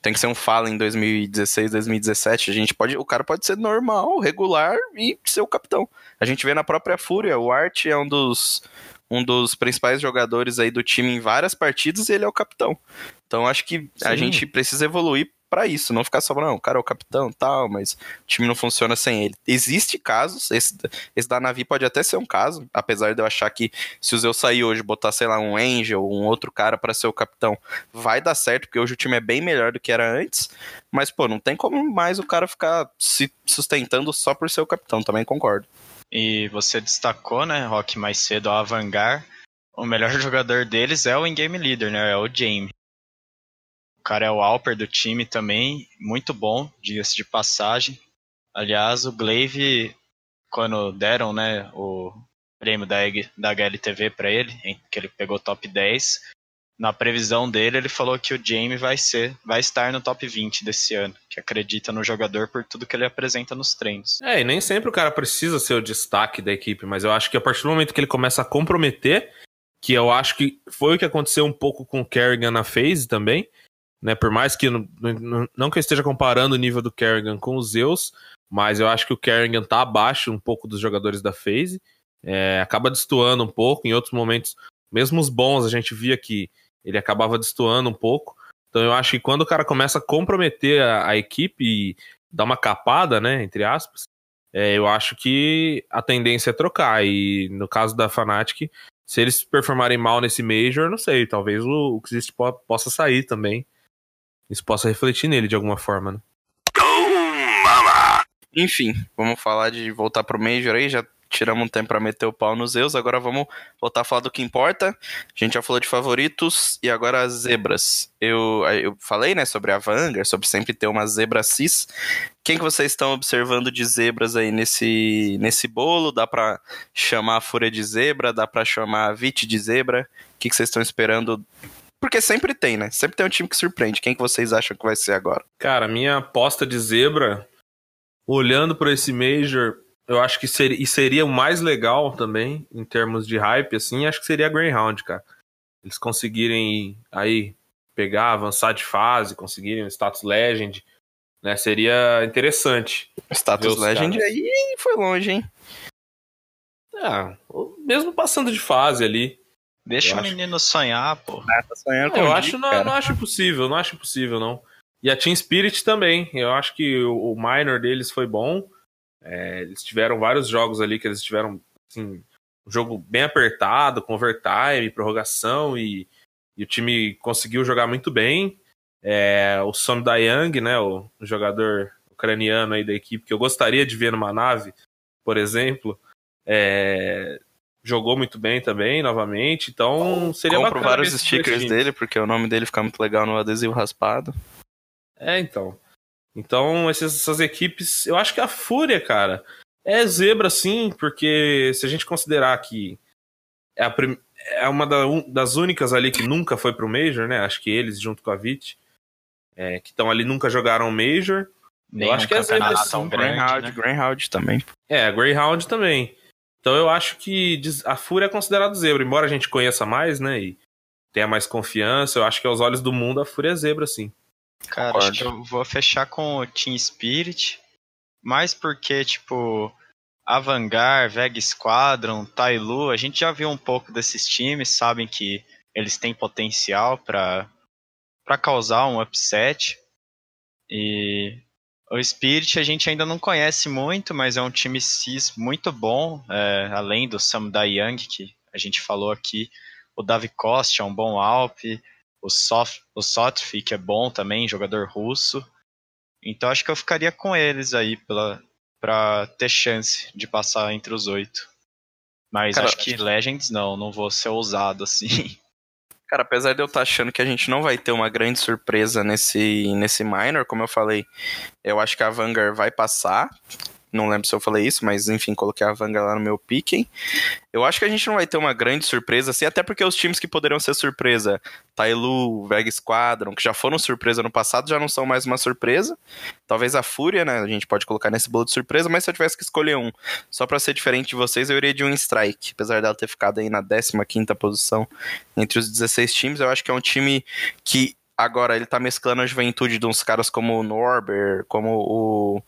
Tem que ser um Fallen em 2016, 2017. A gente pode, o cara pode ser normal, regular e ser o capitão. A gente vê na própria Fúria, o Art é um dos um dos principais jogadores aí do time em várias partidas e ele é o capitão. Então acho que a Sim. gente precisa evoluir pra isso, não ficar só, não, o cara é o capitão tal, mas o time não funciona sem ele. Existe casos, esse, esse da Navi pode até ser um caso, apesar de eu achar que se o Zeus sair hoje botar, sei lá, um Angel, um outro cara pra ser o capitão, vai dar certo, porque hoje o time é bem melhor do que era antes. Mas, pô, não tem como mais o cara ficar se sustentando só por ser o capitão, também concordo. E você destacou, né, Rock, mais cedo, a Avangar. O melhor *laughs* jogador deles é o in-game leader, né? É o Jamie. Cara é o Alper do time também, muito bom, diga-se de passagem. Aliás, o Glaive, quando deram, né, o prêmio da, da HLTV pra ele, que ele pegou top 10, na previsão dele, ele falou que o Jamie vai ser, vai estar no top 20 desse ano, que acredita no jogador por tudo que ele apresenta nos treinos. É, e nem sempre o cara precisa ser o destaque da equipe, mas eu acho que a partir do momento que ele começa a comprometer, que eu acho que foi o que aconteceu um pouco com o Kerrigan na phase também, né? Por mais que não, que eu esteja comparando o nível do Kerrigan com o Zeus, mas eu acho que o Kerrigan tá abaixo um pouco dos jogadores da phase, é, acaba destoando um pouco, em outros momentos, mesmo os bons, a gente via que ele acabava destoando um pouco. Então eu acho que quando o cara começa a comprometer a, a equipe e dar uma capada, né, entre aspas, é, eu acho que a tendência é trocar. E no caso da Fnatic, se eles performarem mal nesse Major, não sei, talvez o, o Xist po- possa sair também. Isso possa refletir nele de alguma forma, né? Enfim, vamos falar de voltar pro Major aí, já tiramos um tempo pra meter o pau nos Zeus, agora vamos voltar a falar do que importa. A gente já falou de favoritos e agora as zebras. Eu, eu falei, né, sobre a Vanguard, sobre sempre ter uma zebra cis. Quem que vocês estão observando de zebras aí nesse, nesse bolo? Dá pra chamar a Fúria de zebra? Dá pra chamar a Vit de zebra? O que, que vocês estão esperando? Porque sempre tem, né? Sempre tem um time que surpreende. Quem que vocês acham que vai ser agora? Cara, minha aposta de zebra, olhando para esse Major, eu acho que seria, e seria o mais legal também, em termos de hype, assim, acho que seria a Greyhound, cara. Eles conseguirem aí pegar, avançar de fase, conseguirem o status Legend, né? Seria interessante. Status Legend caras. aí foi longe, hein? Ah, mesmo passando de fase ali. Deixa Eu o acho- menino sonhar, pô. Tá sonhando com eu acho, Dick, não, não acho impossível, não acho impossível, não. E a Team Spirit também. Eu acho que o, o minor deles foi bom. É, eles tiveram vários jogos ali que eles tiveram assim, um jogo bem apertado, com overtime, prorrogação, e, e o time conseguiu jogar muito bem. É, o Son Dayang, né, o, o jogador ucraniano aí da equipe, que eu gostaria de ver numa nave, por exemplo, é, jogou muito bem também, novamente. Então seria Compro bacana. vários stickers times. dele, porque o nome dele fica muito legal no adesivo raspado. É, então. Então, essas, essas equipes. Eu acho que a Fúria, cara, é zebra sim, porque se a gente considerar que é, a prim- é uma da- um- das únicas ali que nunca foi pro Major, né? Acho que eles, junto com a VIT, é, que estão ali, nunca jogaram Major. Nenhum acho que é zebra, sim, Greyhound, né? Greyhound também. É, a Greyhound também. Então eu acho que a Fúria é considerado zebra, embora a gente conheça mais, né? E tenha mais confiança, eu acho que aos olhos do mundo a Fúria é zebra, sim. Cara, Concordo. acho que eu vou fechar com o Team Spirit. Mais porque, tipo, Avangar, Veg Squadron, Tailu, a gente já viu um pouco desses times, sabem que eles têm potencial pra para causar um upset. E o Spirit a gente ainda não conhece muito, mas é um time cis muito bom, é, além do Sam Young, que a gente falou aqui. O Davi Costa é um bom Alp, o, Sof, o Sotfi, que é bom também, jogador russo. Então acho que eu ficaria com eles aí pela, pra ter chance de passar entre os oito. Mas Cara, acho que Legends não, não vou ser ousado assim. *laughs* Cara, apesar de eu estar achando que a gente não vai ter uma grande surpresa nesse, nesse minor, como eu falei, eu acho que a Vanguard vai passar. Não lembro se eu falei isso, mas enfim, coloquei a Vanguard lá no meu picking. Eu acho que a gente não vai ter uma grande surpresa, assim, até porque os times que poderiam ser surpresa, Tailu, Veg Squadron, que já foram surpresa no passado, já não são mais uma surpresa. Talvez a Fúria, né? A gente pode colocar nesse bolo de surpresa, mas se eu tivesse que escolher um, só pra ser diferente de vocês, eu iria de um Strike. Apesar dela ter ficado aí na 15 posição entre os 16 times, eu acho que é um time que agora ele tá mesclando a juventude de uns caras como o Norber, como o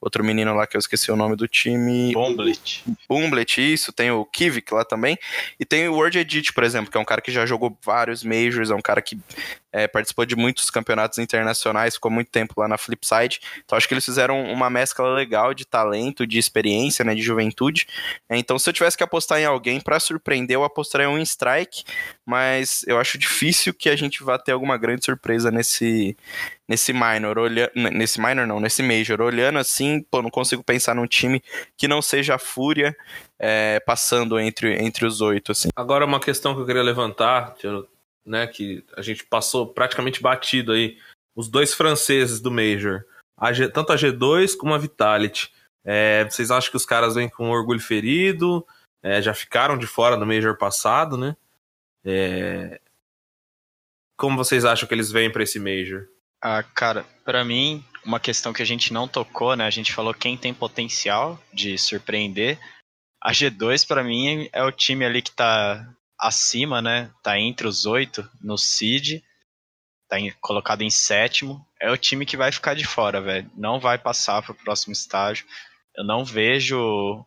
outro menino lá que eu esqueci o nome do time. Bomblet. Bumblet, isso, tem o Kivik lá também, e tem o World Edit, por exemplo, que é um cara que já jogou vários Majors, é um cara que é, participou de muitos campeonatos internacionais, ficou muito tempo lá na Flipside, então acho que eles fizeram uma mescla legal de talento, de experiência, né, de juventude, É, então se eu tivesse que apostar em alguém pra surpreender, eu apostaria um Strike, mas eu acho difícil que a gente vá ter alguma grande surpresa nesse nesse minor, olha, nesse minor não, nesse major, olhando assim, pô, não consigo pensar num time que não seja a Fúria é, passando entre, entre os oito, assim. Agora uma questão que eu queria levantar, né, que a gente passou praticamente batido aí, os dois franceses do Major, a G- tanto a G2 como a Vitality. É, vocês acham que os caras vêm com orgulho ferido? É, já ficaram de fora do Major passado, né? É, como vocês acham que eles vêm para esse Major? Ah, cara, pra mim, uma questão que a gente não tocou, né? A gente falou quem tem potencial de surpreender. A G2, pra mim, é o time ali que tá acima, né? Tá entre os oito no seed. Tá em- colocado em sétimo. É o time que vai ficar de fora, velho. Não vai passar pro próximo estágio. Eu não vejo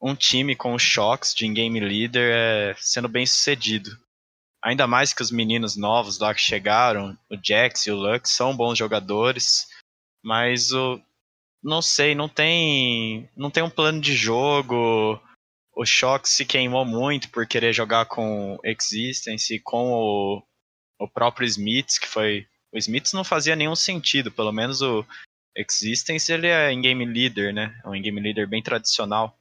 um time com os choques de game leader é, sendo bem sucedido. Ainda mais que os meninos novos lá que chegaram, o Jax e o Lux, são bons jogadores, mas o não sei, não tem não tem um plano de jogo. O Shox se queimou muito por querer jogar com Existence com o, o próprio Smiths, que foi o Smiths não fazia nenhum sentido, pelo menos o Existence ele é em game leader, né? É um game leader bem tradicional.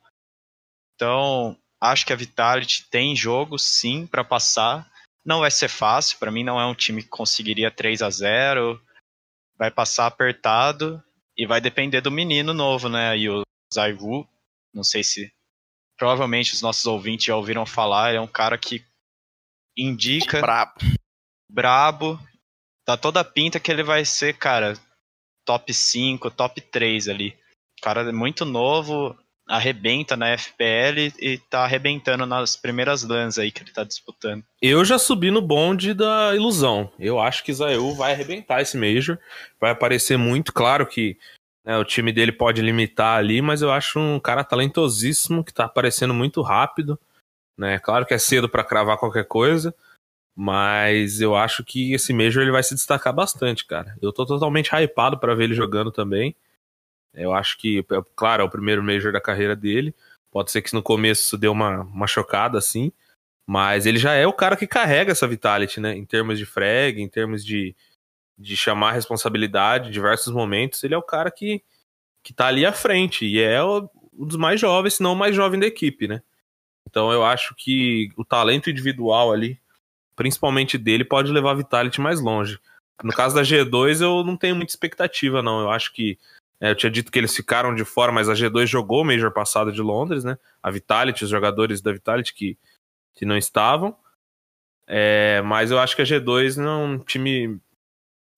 Então, acho que a Vitality tem jogo sim para passar. Não vai ser fácil, para mim não é um time que conseguiria 3 a 0 Vai passar apertado e vai depender do menino novo, né? E o Zaivu, não sei se. Provavelmente os nossos ouvintes já ouviram falar, ele é um cara que indica, Brabo. brabo, tá toda a pinta que ele vai ser, cara, top 5, top 3 ali. O cara é muito novo, arrebenta na FPL e tá arrebentando nas primeiras LANs aí que ele tá disputando. Eu já subi no bonde da ilusão. Eu acho que Zayu vai arrebentar esse Major. Vai aparecer muito. Claro que né, o time dele pode limitar ali, mas eu acho um cara talentosíssimo que tá aparecendo muito rápido. Né? Claro que é cedo para cravar qualquer coisa, mas eu acho que esse Major ele vai se destacar bastante, cara. Eu tô totalmente hypado para ver ele jogando também. Eu acho que, é, claro, é o primeiro Major da carreira dele. Pode ser que no começo deu uma, uma chocada assim. Mas ele já é o cara que carrega essa Vitality, né? Em termos de frag, em termos de, de chamar a responsabilidade em diversos momentos. Ele é o cara que, que tá ali à frente. E é um dos mais jovens, se não o mais jovem da equipe, né? Então eu acho que o talento individual ali, principalmente dele, pode levar a Vitality mais longe. No caso da G2, eu não tenho muita expectativa, não. Eu acho que. É, eu tinha dito que eles ficaram de fora, mas a G2 jogou o Major passado de Londres, né? A Vitality, os jogadores da Vitality que, que não estavam. É, mas eu acho que a G2 não um time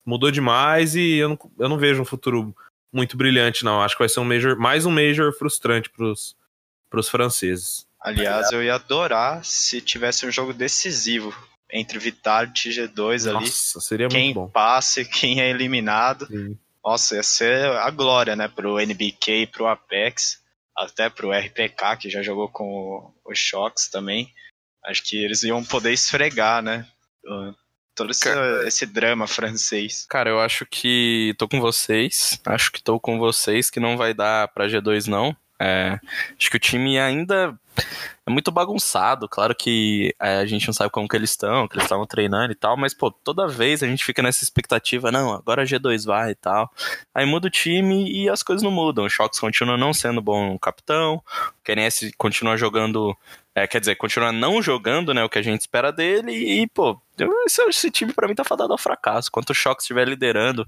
mudou demais e eu não, eu não vejo um futuro muito brilhante, não. Acho que vai ser um major, mais um Major frustrante para os franceses. Aliás, eu ia adorar se tivesse um jogo decisivo entre Vitality e G2 ali. Nossa, seria quem muito bom. passa e quem é eliminado. Sim. Nossa, ia ser a glória, né? Pro NBK, pro Apex, até pro RPK, que já jogou com os Shocks também. Acho que eles iam poder esfregar, né? Todo esse, esse, drama francês. Cara, eu acho que tô com vocês. Acho que tô com vocês que não vai dar pra G2, não. É, acho que o time ainda é muito bagunçado. Claro que é, a gente não sabe como que eles estão, que eles estavam treinando e tal, mas, pô, toda vez a gente fica nessa expectativa, não, agora a G2 vai e tal. Aí muda o time e as coisas não mudam. O Shox continua não sendo bom capitão, o KNS continua jogando é, quer dizer, continua não jogando né, o que a gente espera dele e, pô, esse, esse time para mim tá fadado ao fracasso. Quanto o Shock estiver liderando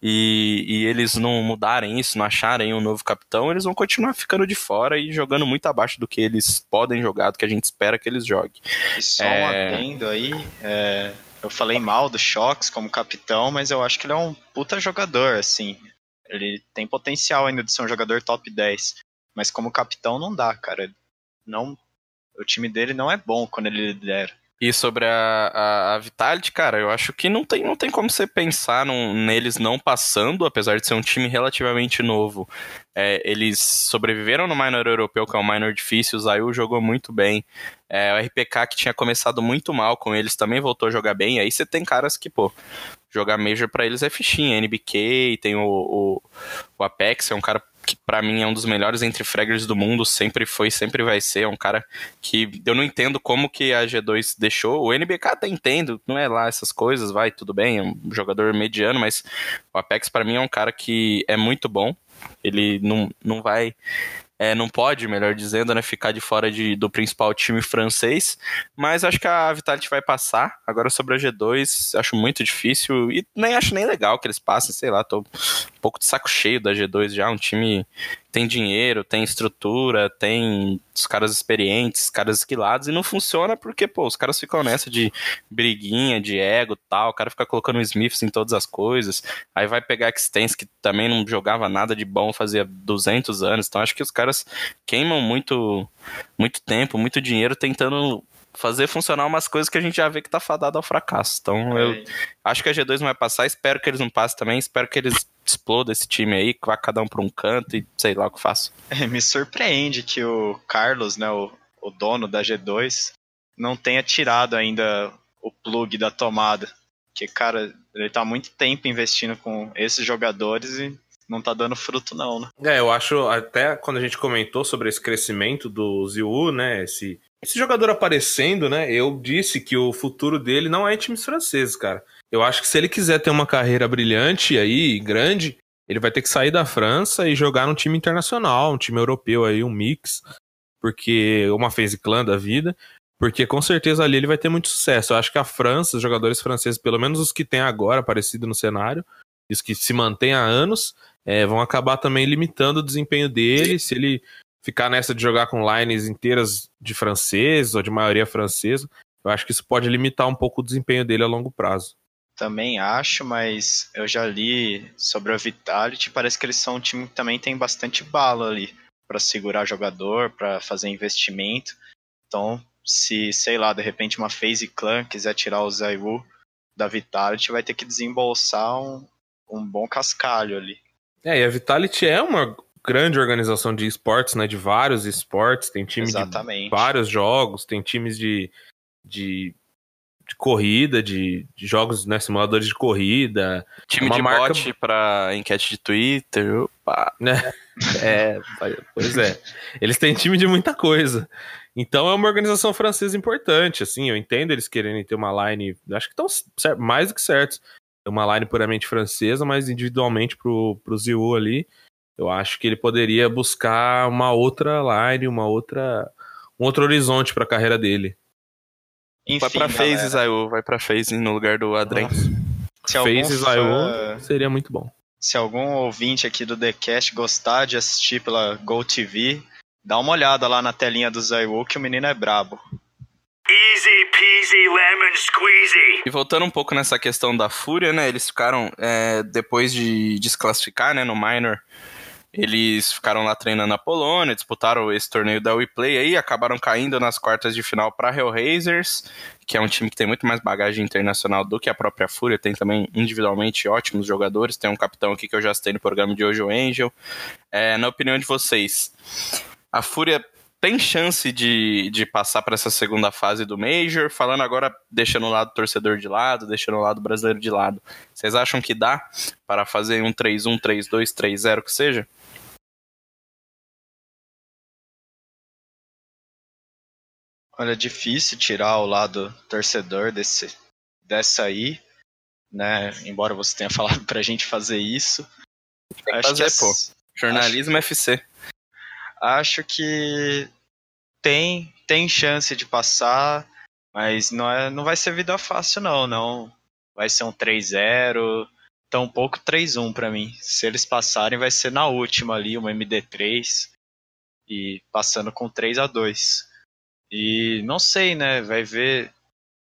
e, e, eles não mudarem isso, não acharem um novo capitão, eles vão continuar ficando de fora e jogando muito abaixo do que eles podem jogar, do que a gente espera que eles joguem. E só é... um adendo aí, é, eu falei mal do Shocks como capitão, mas eu acho que ele é um puta jogador, assim. Ele tem potencial ainda de ser um jogador top 10. Mas como capitão não dá, cara. Não o time dele não é bom quando ele lidera. E sobre a, a, a, Vitality, cara, eu acho que não tem, não tem como você pensar num, neles não passando, apesar de ser um time relativamente novo. É, eles sobreviveram no minor europeu, que é um minor difícil, o Zayu jogou muito bem. É, o RPK, que tinha começado muito mal com eles, também voltou a jogar bem. Aí você tem caras que, pô, jogar Major para eles é fichinha. NBK, tem o, o, o Apex, é um cara que para mim é um dos melhores entre fraggers do mundo, sempre foi, sempre vai ser, é um cara que eu não entendo como que a G2 deixou, o NBK até entendo, não é lá essas coisas, vai, tudo bem, é um jogador mediano, mas o Apex para mim é um cara que é muito bom, ele não, não vai é, não pode, melhor dizendo, né, ficar de fora de, do principal time francês, mas acho que a Vitality vai passar. Agora sobre a G2, acho muito difícil e nem acho nem legal que eles passem, sei lá, tô um pouco de saco cheio da G2 já, um time tem dinheiro, tem estrutura, tem os caras experientes, caras esquilados, e não funciona porque, pô, os caras ficam nessa de briguinha, de ego tal, o cara fica colocando Smiths em todas as coisas, aí vai pegar Extens, que também não jogava nada de bom fazia 200 anos, então acho que os caras queimam muito, muito tempo, muito dinheiro tentando fazer funcionar umas coisas que a gente já vê que tá fadado ao fracasso. Então é. eu acho que a G2 não vai passar, espero que eles não passem também, espero que eles explodam esse time aí, que vá cada um pra um canto e sei lá o que faço. É, me surpreende que o Carlos, né, o, o dono da G2, não tenha tirado ainda o plug da tomada. Que, cara, ele tá muito tempo investindo com esses jogadores e não tá dando fruto, não, né? É, eu acho, até quando a gente comentou sobre esse crescimento do Ziu, né? Esse, esse jogador aparecendo, né? Eu disse que o futuro dele não é em times franceses, cara. Eu acho que se ele quiser ter uma carreira brilhante aí, grande, ele vai ter que sair da França e jogar num time internacional, um time europeu aí, um mix, porque uma phase clã da vida, porque com certeza ali ele vai ter muito sucesso. Eu acho que a França, os jogadores franceses, pelo menos os que tem agora aparecido no cenário, os que se mantêm há anos, é, vão acabar também limitando o desempenho dele. Se ele ficar nessa de jogar com lines inteiras de francês ou de maioria francesa, eu acho que isso pode limitar um pouco o desempenho dele a longo prazo. Também acho, mas eu já li sobre a Vitality, parece que eles são um time que também tem bastante bala ali para segurar jogador, para fazer investimento. Então, se, sei lá, de repente uma FaZe Clan quiser tirar o Zaiwu da Vitality, vai ter que desembolsar um, um bom cascalho ali. É, e a Vitality é uma grande organização de esportes, né? De vários esportes, tem time Exatamente. de vários jogos, tem times de, de, de corrida, de, de, jogos, né? Simuladores de corrida. Time uma de marca... bot pra enquete de Twitter. Opa. Né? *laughs* É, pois é. Eles têm time de muita coisa. Então é uma organização francesa importante, assim, eu entendo eles querendo ter uma line, acho que estão mais do que certos. Uma line puramente francesa, mas individualmente pro, pro Ziu ali, eu acho que ele poderia buscar uma outra line, uma outra um outro horizonte para a carreira dele. Enfim, vai pra galera, FaZe, Zayu, vai pra FaZe no lugar do Adren. se algum Fez fã- seria muito bom. Se algum ouvinte aqui do TheCast gostar de assistir pela GoTV, dá uma olhada lá na telinha do Zayu que o menino é brabo. Easy peasy lemon squeezy. E voltando um pouco nessa questão da Fúria, né? Eles ficaram, é, depois de desclassificar, né, no Minor, eles ficaram lá treinando na Polônia, disputaram esse torneio da WePlay aí, acabaram caindo nas quartas de final para Hellraisers, que é um time que tem muito mais bagagem internacional do que a própria Fúria, tem também individualmente ótimos jogadores, tem um capitão aqui que eu já citei no programa de hoje, o Angel. É, na opinião de vocês, a Fúria tem chance de, de passar para essa segunda fase do Major? Falando agora, deixando o lado torcedor de lado, deixando o lado brasileiro de lado. Vocês acham que dá para fazer um 3-1, 3-2, 3-0 que seja? Olha, é difícil tirar o lado torcedor desse, dessa aí, né? Embora você tenha *laughs* falado pra gente fazer isso. Tem que Acho fazer, que pô. Jornalismo FC. acho que tem tem chance de passar, mas não é não vai ser vida fácil não, não. Vai ser um 3-0, tampouco 3-1 pra mim. Se eles passarem vai ser na última ali, uma MD3 e passando com 3 a 2. E não sei, né, vai ver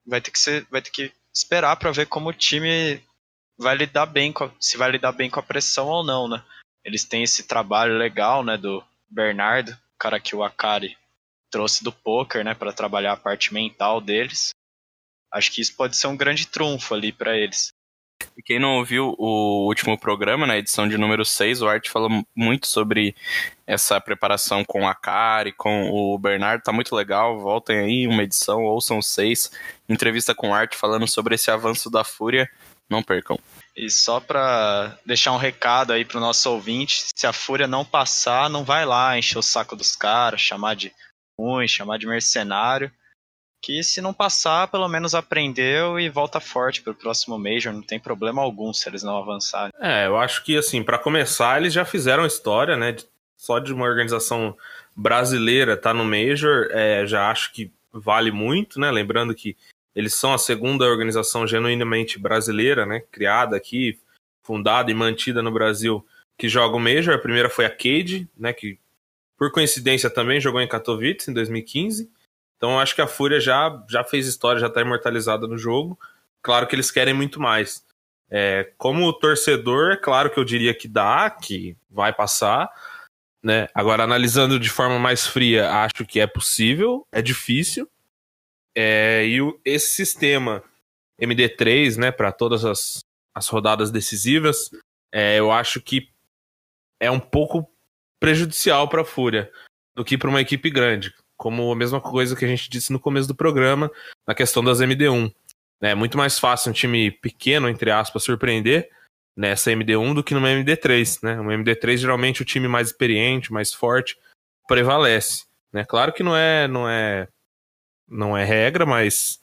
vai ter que ser vai ter que esperar pra ver como o time vai lidar bem com a- se vai lidar bem com a pressão ou não, né? Eles têm esse trabalho legal, né, do Bernardo, o cara que o Akari trouxe do poker, né, para trabalhar a parte mental deles. Acho que isso pode ser um grande trunfo ali para eles. Quem não ouviu o último programa, na edição de número 6, o Art falou muito sobre essa preparação com a Kari, com o Bernardo, tá muito legal. Voltem aí, uma edição, ouçam seis. Entrevista com o Art falando sobre esse avanço da Fúria. Não percam. E só para deixar um recado aí pro nosso ouvinte, se a Fúria não passar, não vai lá encher o saco dos caras, chamar de ruim, chamar de mercenário. Que se não passar, pelo menos aprendeu e volta forte pro próximo Major, não tem problema algum se eles não avançarem. É, eu acho que assim, para começar, eles já fizeram história, né? Só de uma organização brasileira tá no Major, é, já acho que vale muito, né? Lembrando que eles são a segunda organização genuinamente brasileira, né? Criada aqui, fundada e mantida no Brasil, que joga o Major. A primeira foi a Cade, né? Que por coincidência também jogou em Katowice em 2015. Então acho que a Fúria já, já fez história, já tá imortalizada no jogo. Claro que eles querem muito mais. É, como torcedor, é claro que eu diria que dá, que vai passar. Né? Agora, analisando de forma mais fria, acho que é possível, é difícil. É, e o- esse sistema MD3, né, para todas as, as rodadas decisivas, é, eu acho que é um pouco prejudicial para a Fúria do que para uma equipe grande. Como a mesma coisa que a gente disse no começo do programa, na questão das MD1. É muito mais fácil um time pequeno, entre aspas, surpreender nessa MD1 do que numa MD3, né? Uma MD3 geralmente o time mais experiente, mais forte prevalece, né? Claro que não é não é não é regra, mas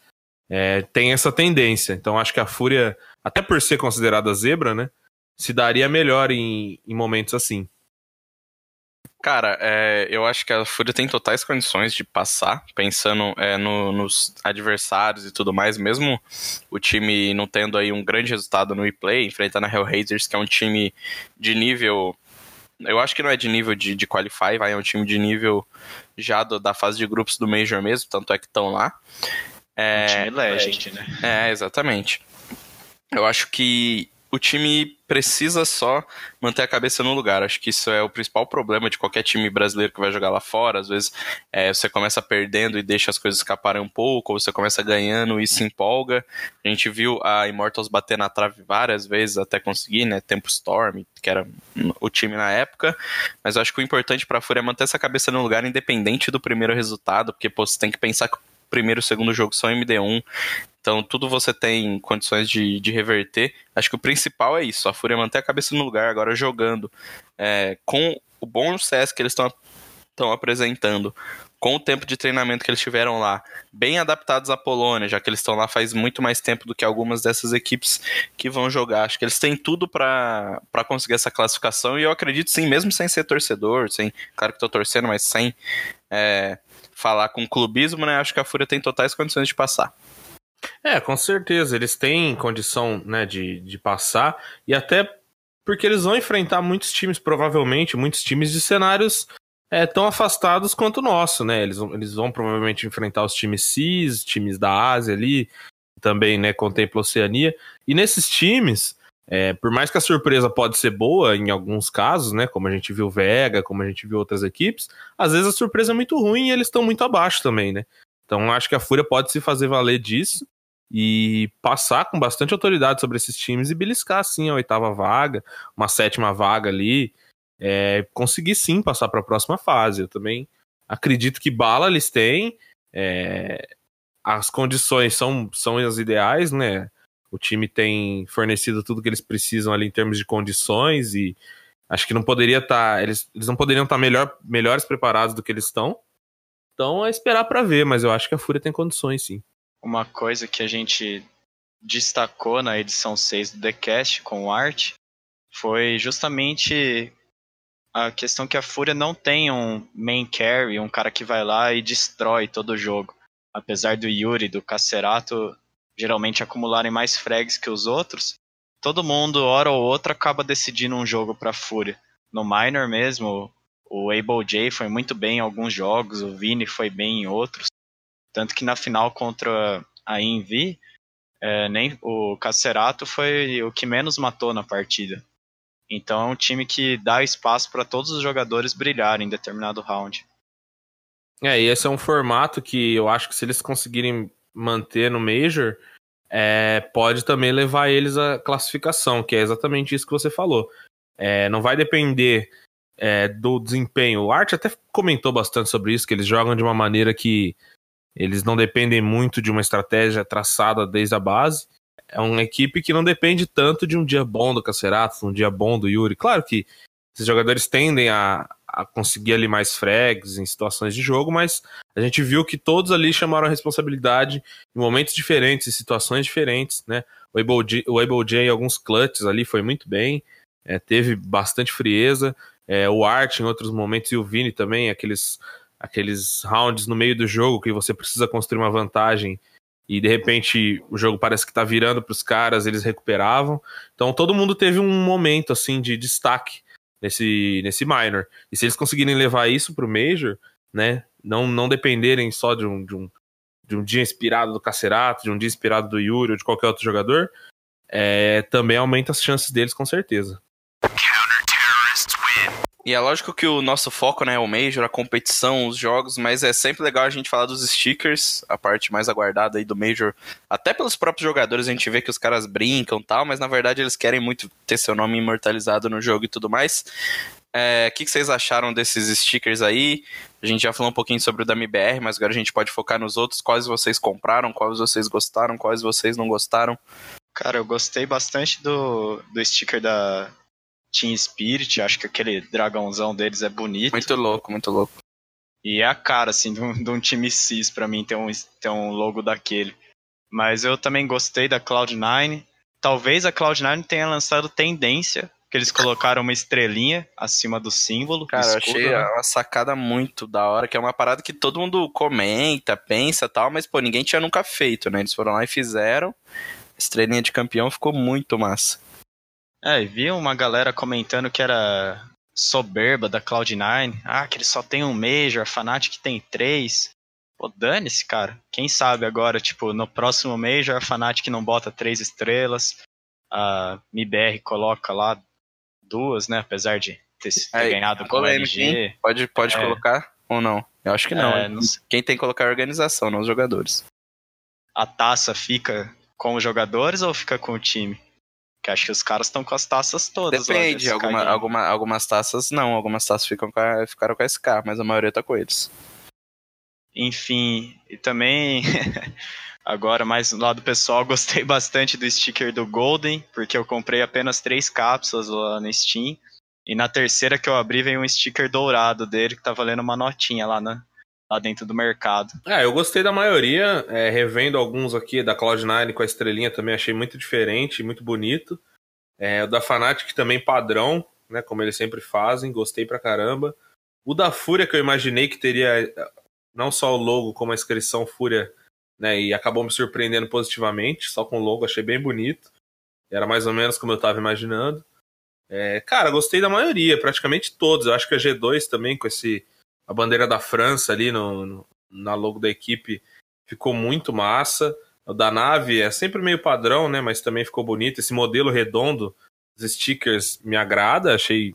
é, tem essa tendência. Então acho que a Fúria, até por ser considerada zebra, né, se daria melhor em, em momentos assim. Cara, é, eu acho que a Fúria tem totais condições de passar, pensando é, no- nos adversários e tudo mais, mesmo o time não tendo aí um grande resultado no e-play, enfrentando a Hellraisers, que é um time de nível. Eu acho que não é de nível de, de Qualify, vai, é um time de nível já do- da fase de grupos do Major mesmo, tanto é que estão lá. É, Um time legend, né? é, exatamente. Eu acho que o time precisa só manter a cabeça no lugar. Acho que isso é o principal problema de qualquer time brasileiro que vai jogar lá fora. Às vezes é, você começa perdendo e deixa as coisas escaparem um pouco, ou você começa ganhando e se empolga. A gente viu a Immortals bater na trave várias vezes até conseguir, né? Tempo Storm, que era o time na época. Mas acho que o importante pra Fúria é manter essa cabeça no lugar, independente do primeiro resultado, porque pô, você tem que pensar que primeiro e segundo jogo são MD1. Então, tudo você tem condições de, de reverter. Acho que o principal é isso: a Fúria manter a cabeça no lugar, agora jogando é, com o bom CS que eles estão apresentando, com o tempo de treinamento que eles tiveram lá, bem adaptados à Polônia, já que eles estão lá faz muito mais tempo do que algumas dessas equipes que vão jogar. Acho que eles têm tudo para conseguir essa classificação e eu acredito sim, mesmo sem ser torcedor, sem, claro que estou torcendo, mas sem. É, falar com clubismo, né? Acho que a Fúria tem totais condições de passar. É, com certeza. Eles têm condição né, de, de passar. E até porque eles vão enfrentar muitos times, provavelmente, muitos times de cenários é, tão afastados quanto o nosso, né? Eles, eles vão provavelmente enfrentar os times CIS, times da Ásia ali, também, né, contempla a Oceania. E nesses times, é, por mais que a surpresa pode ser boa em alguns casos, né, como a gente viu Vega, como a gente viu outras equipes, às vezes a surpresa é muito ruim e eles estão muito abaixo também, né? Então acho que a Fúria pode se fazer valer disso e passar com bastante autoridade sobre esses times e beliscar assim a oitava vaga, uma sétima vaga ali, é, conseguir sim passar para a próxima fase. Eu também acredito que bala eles têm, é, as condições são, são as ideais, né? O time tem fornecido tudo que eles precisam ali em termos de condições e acho que não poderia estar, tá, eles, eles não poderiam estar tá melhor, melhores preparados do que eles estão. Então é esperar para ver, mas eu acho que a Fúria tem condições sim. Uma coisa que a gente destacou na edição 6 do The Cast com o Art foi justamente a questão que a Fúria não tem um main carry, um cara que vai lá e destrói todo o jogo. Apesar do Yuri, do Cacerato geralmente acumularem mais frags que os outros, todo mundo, hora ou outra, acaba decidindo um jogo para Fúria. No Minor mesmo, o Able J foi muito bem em alguns jogos, o Vini foi bem em outros. Tanto que na final contra a Envy, é, nem o Cacerato foi o que menos matou na partida. Então é um time que dá espaço para todos os jogadores brilharem em determinado round. É, e esse é um formato que eu acho que se eles conseguirem manter no Major, é, pode também levar eles à classificação, que é exatamente isso que você falou. É, não vai depender é, do desempenho. O Art até comentou bastante sobre isso, que eles jogam de uma maneira que eles não dependem muito de uma estratégia traçada desde a base. É uma equipe que não depende tanto de um dia bom do Cacerato, um dia bom do Yuri. Claro que esses jogadores tendem a, a conseguir ali mais frags em situações de jogo, mas a gente viu que todos ali chamaram a responsabilidade em momentos diferentes, em situações diferentes, né? O Able o J em alguns clutches ali foi muito bem, é, teve bastante frieza, é, o Art em outros momentos e o Vini também, aqueles, aqueles rounds no meio do jogo que você precisa construir uma vantagem e de repente o jogo parece que tá virando para os caras, eles recuperavam. Então todo mundo teve um momento assim de destaque nesse, nesse minor. E se eles conseguirem levar isso pro Major, né, não, não dependerem só de um, de, um, de um dia inspirado do Cacerato, de um dia inspirado do Yuri ou de qualquer outro jogador, é, também aumenta as chances deles com certeza. E é lógico que o nosso foco, né, é o Major, a competição, os jogos, mas é sempre legal a gente falar dos stickers, a parte mais aguardada aí do Major. Até pelos próprios jogadores a gente vê que os caras brincam e tal, mas na verdade eles querem muito ter seu nome imortalizado no jogo e tudo mais. É, o é, que, que, vocês acharam desses stickers aí? A gente já falou um pouquinho sobre o da MBR, mas agora a gente pode focar nos outros. Quais vocês compraram, quais vocês gostaram, quais vocês não gostaram? Cara, eu gostei bastante do, do sticker da, Team Spirit, acho que aquele dragãozão deles é bonito. Muito louco, muito louco. E é a cara, assim, de um, de um time CIS pra mim ter um, ter um logo daquele. Mas eu também gostei da Cloud9. Talvez a Cloud9 tenha lançado tendência, que eles colocaram uma estrelinha acima do símbolo. Cara, eu achei né? uma sacada muito da hora, que é uma parada que todo mundo comenta, pensa tal, mas pô, ninguém tinha nunca feito, né? Eles foram lá e fizeram. Estrelinha de campeão ficou muito massa. É, vi uma galera comentando que era soberba da Cloud9. Ah, que ele só tem um Major, a Fnatic tem três. Pô, dane-se, cara. Quem sabe agora, tipo, no próximo Major a Fnatic não bota três estrelas. A MIBR coloca lá duas, né? Apesar de ter, ter é, ganhado com o LG. Pode, pode é. colocar ou não? Eu acho que não. É, não Quem tem que colocar é a organização, não os jogadores. A taça fica com os jogadores ou fica com o time? Que acho que os caras estão com as taças todas. Depende, alguma, alguma, algumas taças não, algumas taças ficam com a, ficaram com a SK, mas a maioria tá com eles. Enfim, e também, *laughs* agora mais do lado pessoal, *laughs* gostei bastante do sticker do Golden, porque eu comprei apenas três cápsulas lá no Steam. E na terceira que eu abri veio um sticker dourado dele que tá valendo uma notinha lá, né? Lá dentro do mercado. É, eu gostei da maioria, é, revendo alguns aqui da Cloud9 com a estrelinha também achei muito diferente, muito bonito. É, o da Fnatic também padrão, né, como eles sempre fazem, gostei pra caramba. O da Fúria que eu imaginei que teria não só o logo, como a inscrição Fúria, né? E acabou me surpreendendo positivamente, só com o logo, achei bem bonito. Era mais ou menos como eu estava imaginando. É, cara, gostei da maioria, praticamente todos. Eu acho que a G2 também, com esse a bandeira da França ali no, no na logo da equipe, ficou muito massa. O da nave é sempre meio padrão, né? Mas também ficou bonito. Esse modelo redondo dos stickers me agrada, achei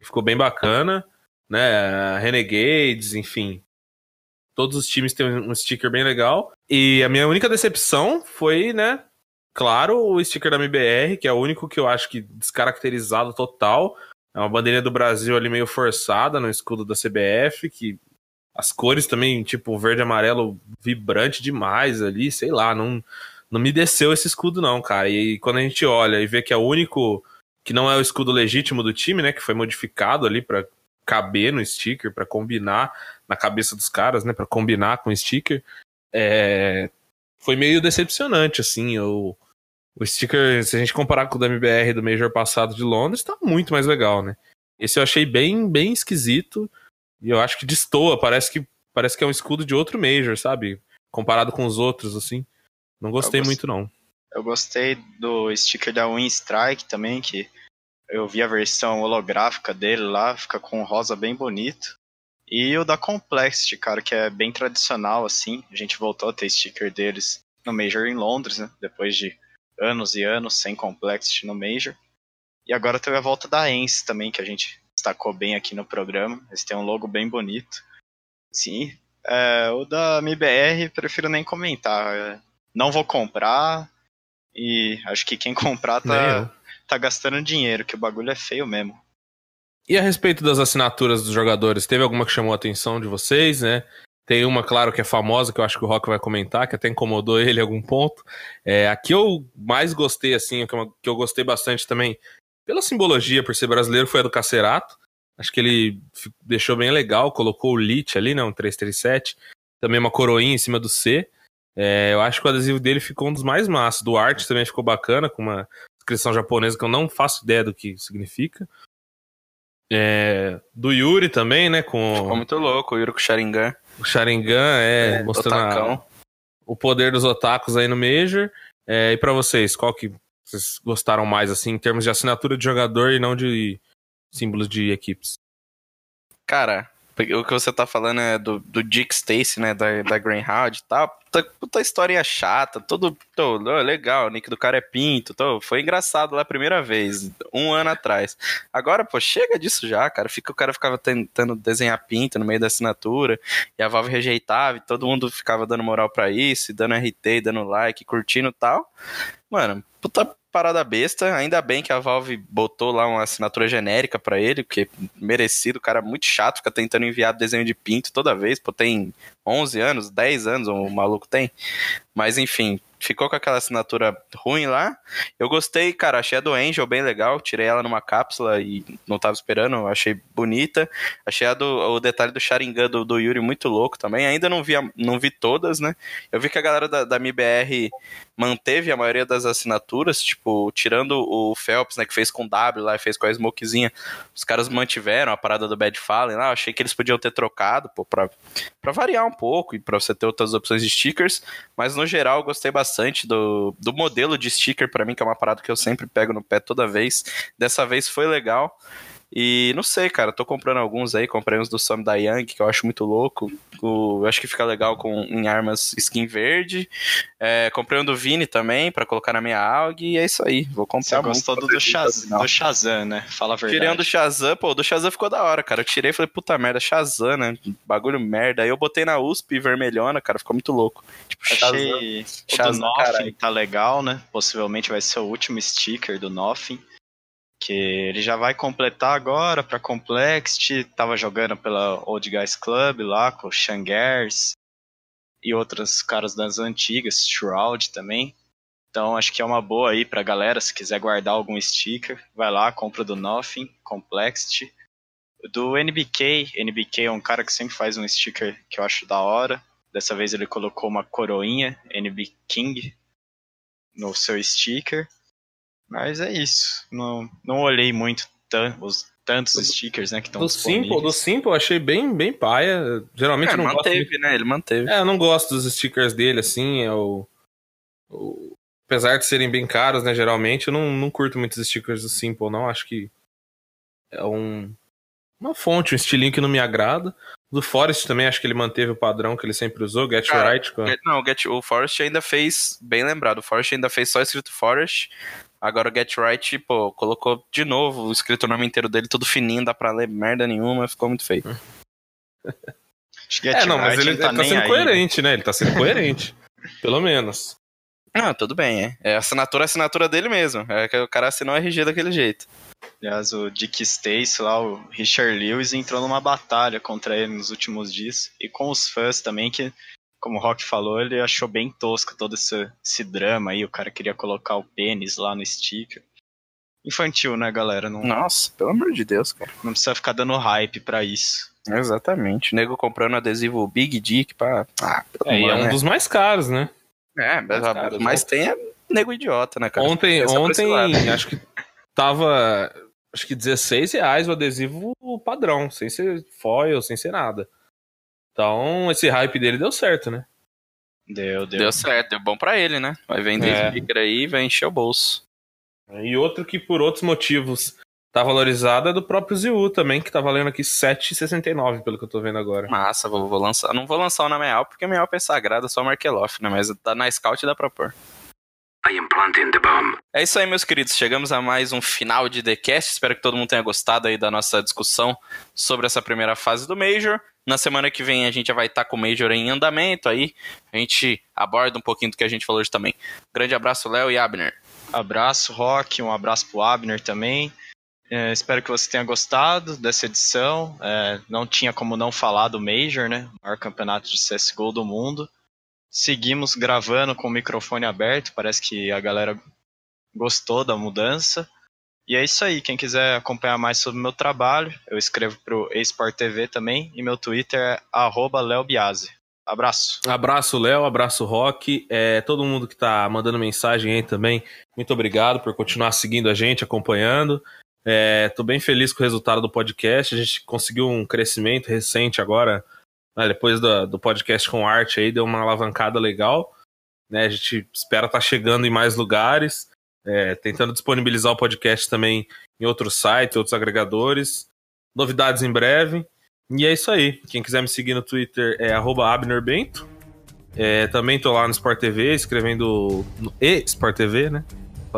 ficou bem bacana, né? Renegades, enfim. Todos os times têm um sticker bem legal. E a minha única decepção foi, né? Claro, o sticker da MBR, que é o único que eu acho que descaracterizado total. É uma bandeirinha do Brasil ali meio forçada no escudo da CBF, que as cores também, tipo, verde e amarelo vibrante demais ali, sei lá, não, não me desceu esse escudo não, cara. E quando a gente olha e vê que é o único que não é o escudo legítimo do time, né, que foi modificado ali para caber no sticker, para combinar na cabeça dos caras, né, para combinar com o sticker, é... foi meio decepcionante, assim, o, o sticker, se a gente comparar com o da MBR do Major passado de Londres, tá muito mais legal, né. Esse eu achei bem, bem esquisito, e eu acho que destoa, parece que, parece que é um escudo de outro Major, sabe? Comparado com os outros, assim. Não gostei muito, não. Eu gostei do sticker da Win Strike também, que eu vi a versão holográfica dele lá, fica com um rosa bem bonito. E o da Complexity, cara, que é bem tradicional, assim. A gente voltou a ter sticker deles no Major em Londres, né? Depois de anos e anos sem Complexity no Major. E agora teve a volta da Ence também, que a gente destacou bem aqui no programa. Eles têm um logo bem bonito. Sim. É, o da MBR, prefiro nem comentar. É, não vou comprar. E acho que quem comprar tá, tá gastando dinheiro, que o bagulho é feio mesmo. E a respeito das assinaturas dos jogadores, teve alguma que chamou a atenção de vocês, né? Tem uma, claro, que é famosa, que eu acho que o Rock vai comentar, que até incomodou ele em algum ponto. É, a que eu mais gostei, assim, que eu, gostei bastante também, pela simbologia, por ser brasileiro, foi a do Cacerato. Acho que ele deixou bem legal, colocou o lit ali, né, um 337. Também uma coroinha em cima do C. É, eu acho que o adesivo dele ficou um dos mais massos. Do arte também ficou bacana, com uma inscrição japonesa que eu não faço ideia do que significa. É, do Yuri também, né? Com... Ficou muito louco, o Yuri com o Sharingan. O Sharingan, é, é mostrando a, o poder dos otakus aí no Major. É, e para vocês, qual que vocês gostaram mais, assim, em termos de assinatura de jogador e não de símbolos de equipes? Cara, o que você tá falando é do, do Dick Stacy, né, da, da Greyhound e tal. Puta, puta história chata, todo, todo legal, o nick do cara é pinto, tô, foi engraçado lá a primeira vez, um ano atrás. Agora, pô, chega disso já, cara. Fica, o cara ficava tentando desenhar pinto no meio da assinatura, e a Valve rejeitava, e todo mundo ficava dando moral para isso, dando RT, dando like, curtindo e tal. Mano, puta parada besta. Ainda bem que a Valve botou lá uma assinatura genérica para ele, porque merecido, o cara é muito chato, fica tentando enviar desenho de pinto toda vez, pô, tem 11 anos, 10 anos o maluco tem. Mas enfim, ficou com aquela assinatura ruim lá. Eu gostei, cara, achei a do Angel bem legal. Tirei ela numa cápsula e não tava esperando, achei bonita. Achei a do, o detalhe do Sharingan do, do Yuri muito louco também. Ainda não vi, não vi todas, né? Eu vi que a galera da, da MBR manteve a maioria das assinaturas, tipo, tirando o Phelps, né, que fez com W lá, fez com a Smokezinha. Os caras mantiveram a parada do Bad Fallen lá. achei que eles podiam ter trocado, pô, pra, pra variar um pouco e pra você ter outras opções de stickers. Mas no geral, eu gostei bastante bastante do, do modelo de sticker para mim, que é uma parada que eu sempre pego no pé toda vez. Dessa vez foi legal. E não sei, cara, tô comprando alguns aí, comprei uns do Sam da Young, que eu acho muito louco. O, eu acho que fica legal com, em armas skin verde. É, comprei um do Vini também, para colocar na minha AUG, e é isso aí. Vou comprar Você gostou do, do, Shazam, do Shazam, né? Fala a verdade. Tirei um do Shazam, pô, do Shazam ficou da hora, cara. Eu tirei e falei, puta merda, Shazam, né? Bagulho merda. Aí eu botei na USP vermelhona, cara, ficou muito louco. Tipo, Achei Shazam, o Shazam, do Nothing tá legal, né? Possivelmente vai ser o último sticker do Nothing que ele já vai completar agora para Complexity, tava jogando pela Old Guys Club lá com o Shangers e outros caras das antigas, Shroud também. Então acho que é uma boa aí pra galera, se quiser guardar algum sticker, vai lá, compra do Nothing, Complexity. Do NBK, NBK é um cara que sempre faz um sticker que eu acho da hora. Dessa vez ele colocou uma coroinha NB King no seu sticker. Mas é isso. Não, não olhei muito tan os tantos stickers, né, que estão Do disponíveis. Simple, do Simple eu achei bem, bem paia. Geralmente É, eu não gosto manteve, muito- né? Ele manteve. É, eu não gosto dos stickers dele, assim, é o... o- Apesar de serem bem caros, né, geralmente, eu não, não curto muito os stickers do Simple, não. Acho que é um... uma fonte, um estilinho que não me agrada. Do Forest também, acho que ele manteve o padrão que ele sempre usou, Get Cara, Right. Com... Get- Não, o, Get, o Forest ainda fez, bem lembrado, o Forest ainda fez só escrito Forest. Agora o Get Right, pô, colocou de novo o escrito o nome inteiro dele, tudo fininho, dá pra ler merda nenhuma, ficou muito feio. *laughs* Acho que Get É, não, mas Right ele, não tá ele tá nem sendo aí. coerente, né? Ele tá sendo coerente. *laughs* Pelo menos. Ah, tudo bem, é. É a assinatura, a assinatura dele mesmo. É que o cara assinou o RG daquele jeito. Aliás, o Dick Stacy lá, o Richard Lewis, entrou numa batalha contra ele nos últimos dias. E com os fãs também, que, como o Rock falou, ele achou bem tosco todo esse, esse drama aí. O cara queria colocar o pênis lá no sticker. Infantil, né, galera? Não, Nossa, pelo amor de Deus, cara. não precisa ficar dando hype pra isso. Exatamente. O nego comprando adesivo Big Dick pra. Ah, pelo É, e é amor, um né? dos mais caros, né? É, mas, caros, mas tem é nego idiota, né, cara? Ontem, ontem acho que tava. Acho que 16 reais o adesivo padrão, sem ser foil, sem ser nada. Então, esse hype dele deu certo, né? Deu, deu. Deu certo, deu bom pra ele, né? Vai vender É. sticker aí e vai encher o bolso. E outro que por outros motivos tá valorizado é do próprio Ziu também, que tá valendo aqui 7,69 pelo que eu tô vendo agora. Massa, vou, vou lançar. Não vou lançar o na minha porque a minha é sagrada, só o Markeloff, né? Mas tá na Scout dá pra pôr. I am planting the bomb. É isso aí, meus queridos. Chegamos a mais um final de TheCast. Espero que todo mundo tenha gostado aí da nossa discussão sobre essa primeira fase do Major. Na semana que vem a gente já vai estar com o Major em andamento aí. A gente aborda um pouquinho do que a gente falou hoje também. Grande abraço, Léo e Abner. Abraço, Rock, um abraço pro Abner também. É, espero que você tenha gostado dessa edição. É, não tinha como não falar do Major, né? O maior campeonato de CSGO do mundo. Seguimos gravando com o microfone aberto, parece que a galera gostou da mudança. E é isso aí, quem quiser acompanhar mais sobre o meu trabalho, eu escrevo pro eSport TV também, e meu Twitter é leobiase. Abraço. Abraço, Léo, abraço, Rock. É, todo mundo que tá mandando mensagem aí também, muito obrigado por continuar seguindo a gente, acompanhando. É, bem feliz com o resultado do podcast. A gente conseguiu um crescimento recente agora, né, depois do, do podcast com arte aí, deu uma alavancada legal. Né, a gente espera estar chegando em mais lugares, é, tentando disponibilizar o podcast também em outros sites, outros agregadores. Novidades em breve. E é isso aí. Quem quiser me seguir no Twitter é abnerbento. É, também tô lá no Sport TV, escrevendo. No e Sport TV, né?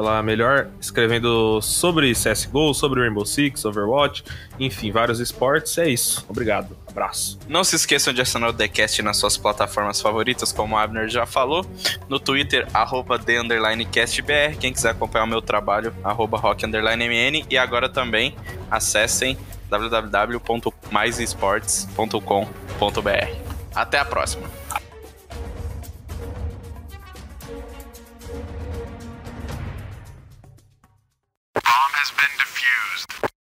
Falar melhor, escrevendo sobre CSGO, sobre Rainbow Six, Overwatch, enfim, vários esportes. É isso. Obrigado. Abraço. Não se esqueçam de assinar o TheCast nas suas plataformas favoritas, como o Abner já falou. No Twitter, arroba TheCastBR. Quem quiser acompanhar o meu trabalho, arroba rock__mn. E agora também acessem www.maisesports.com.br. Até a próxima! Bomb has been defused.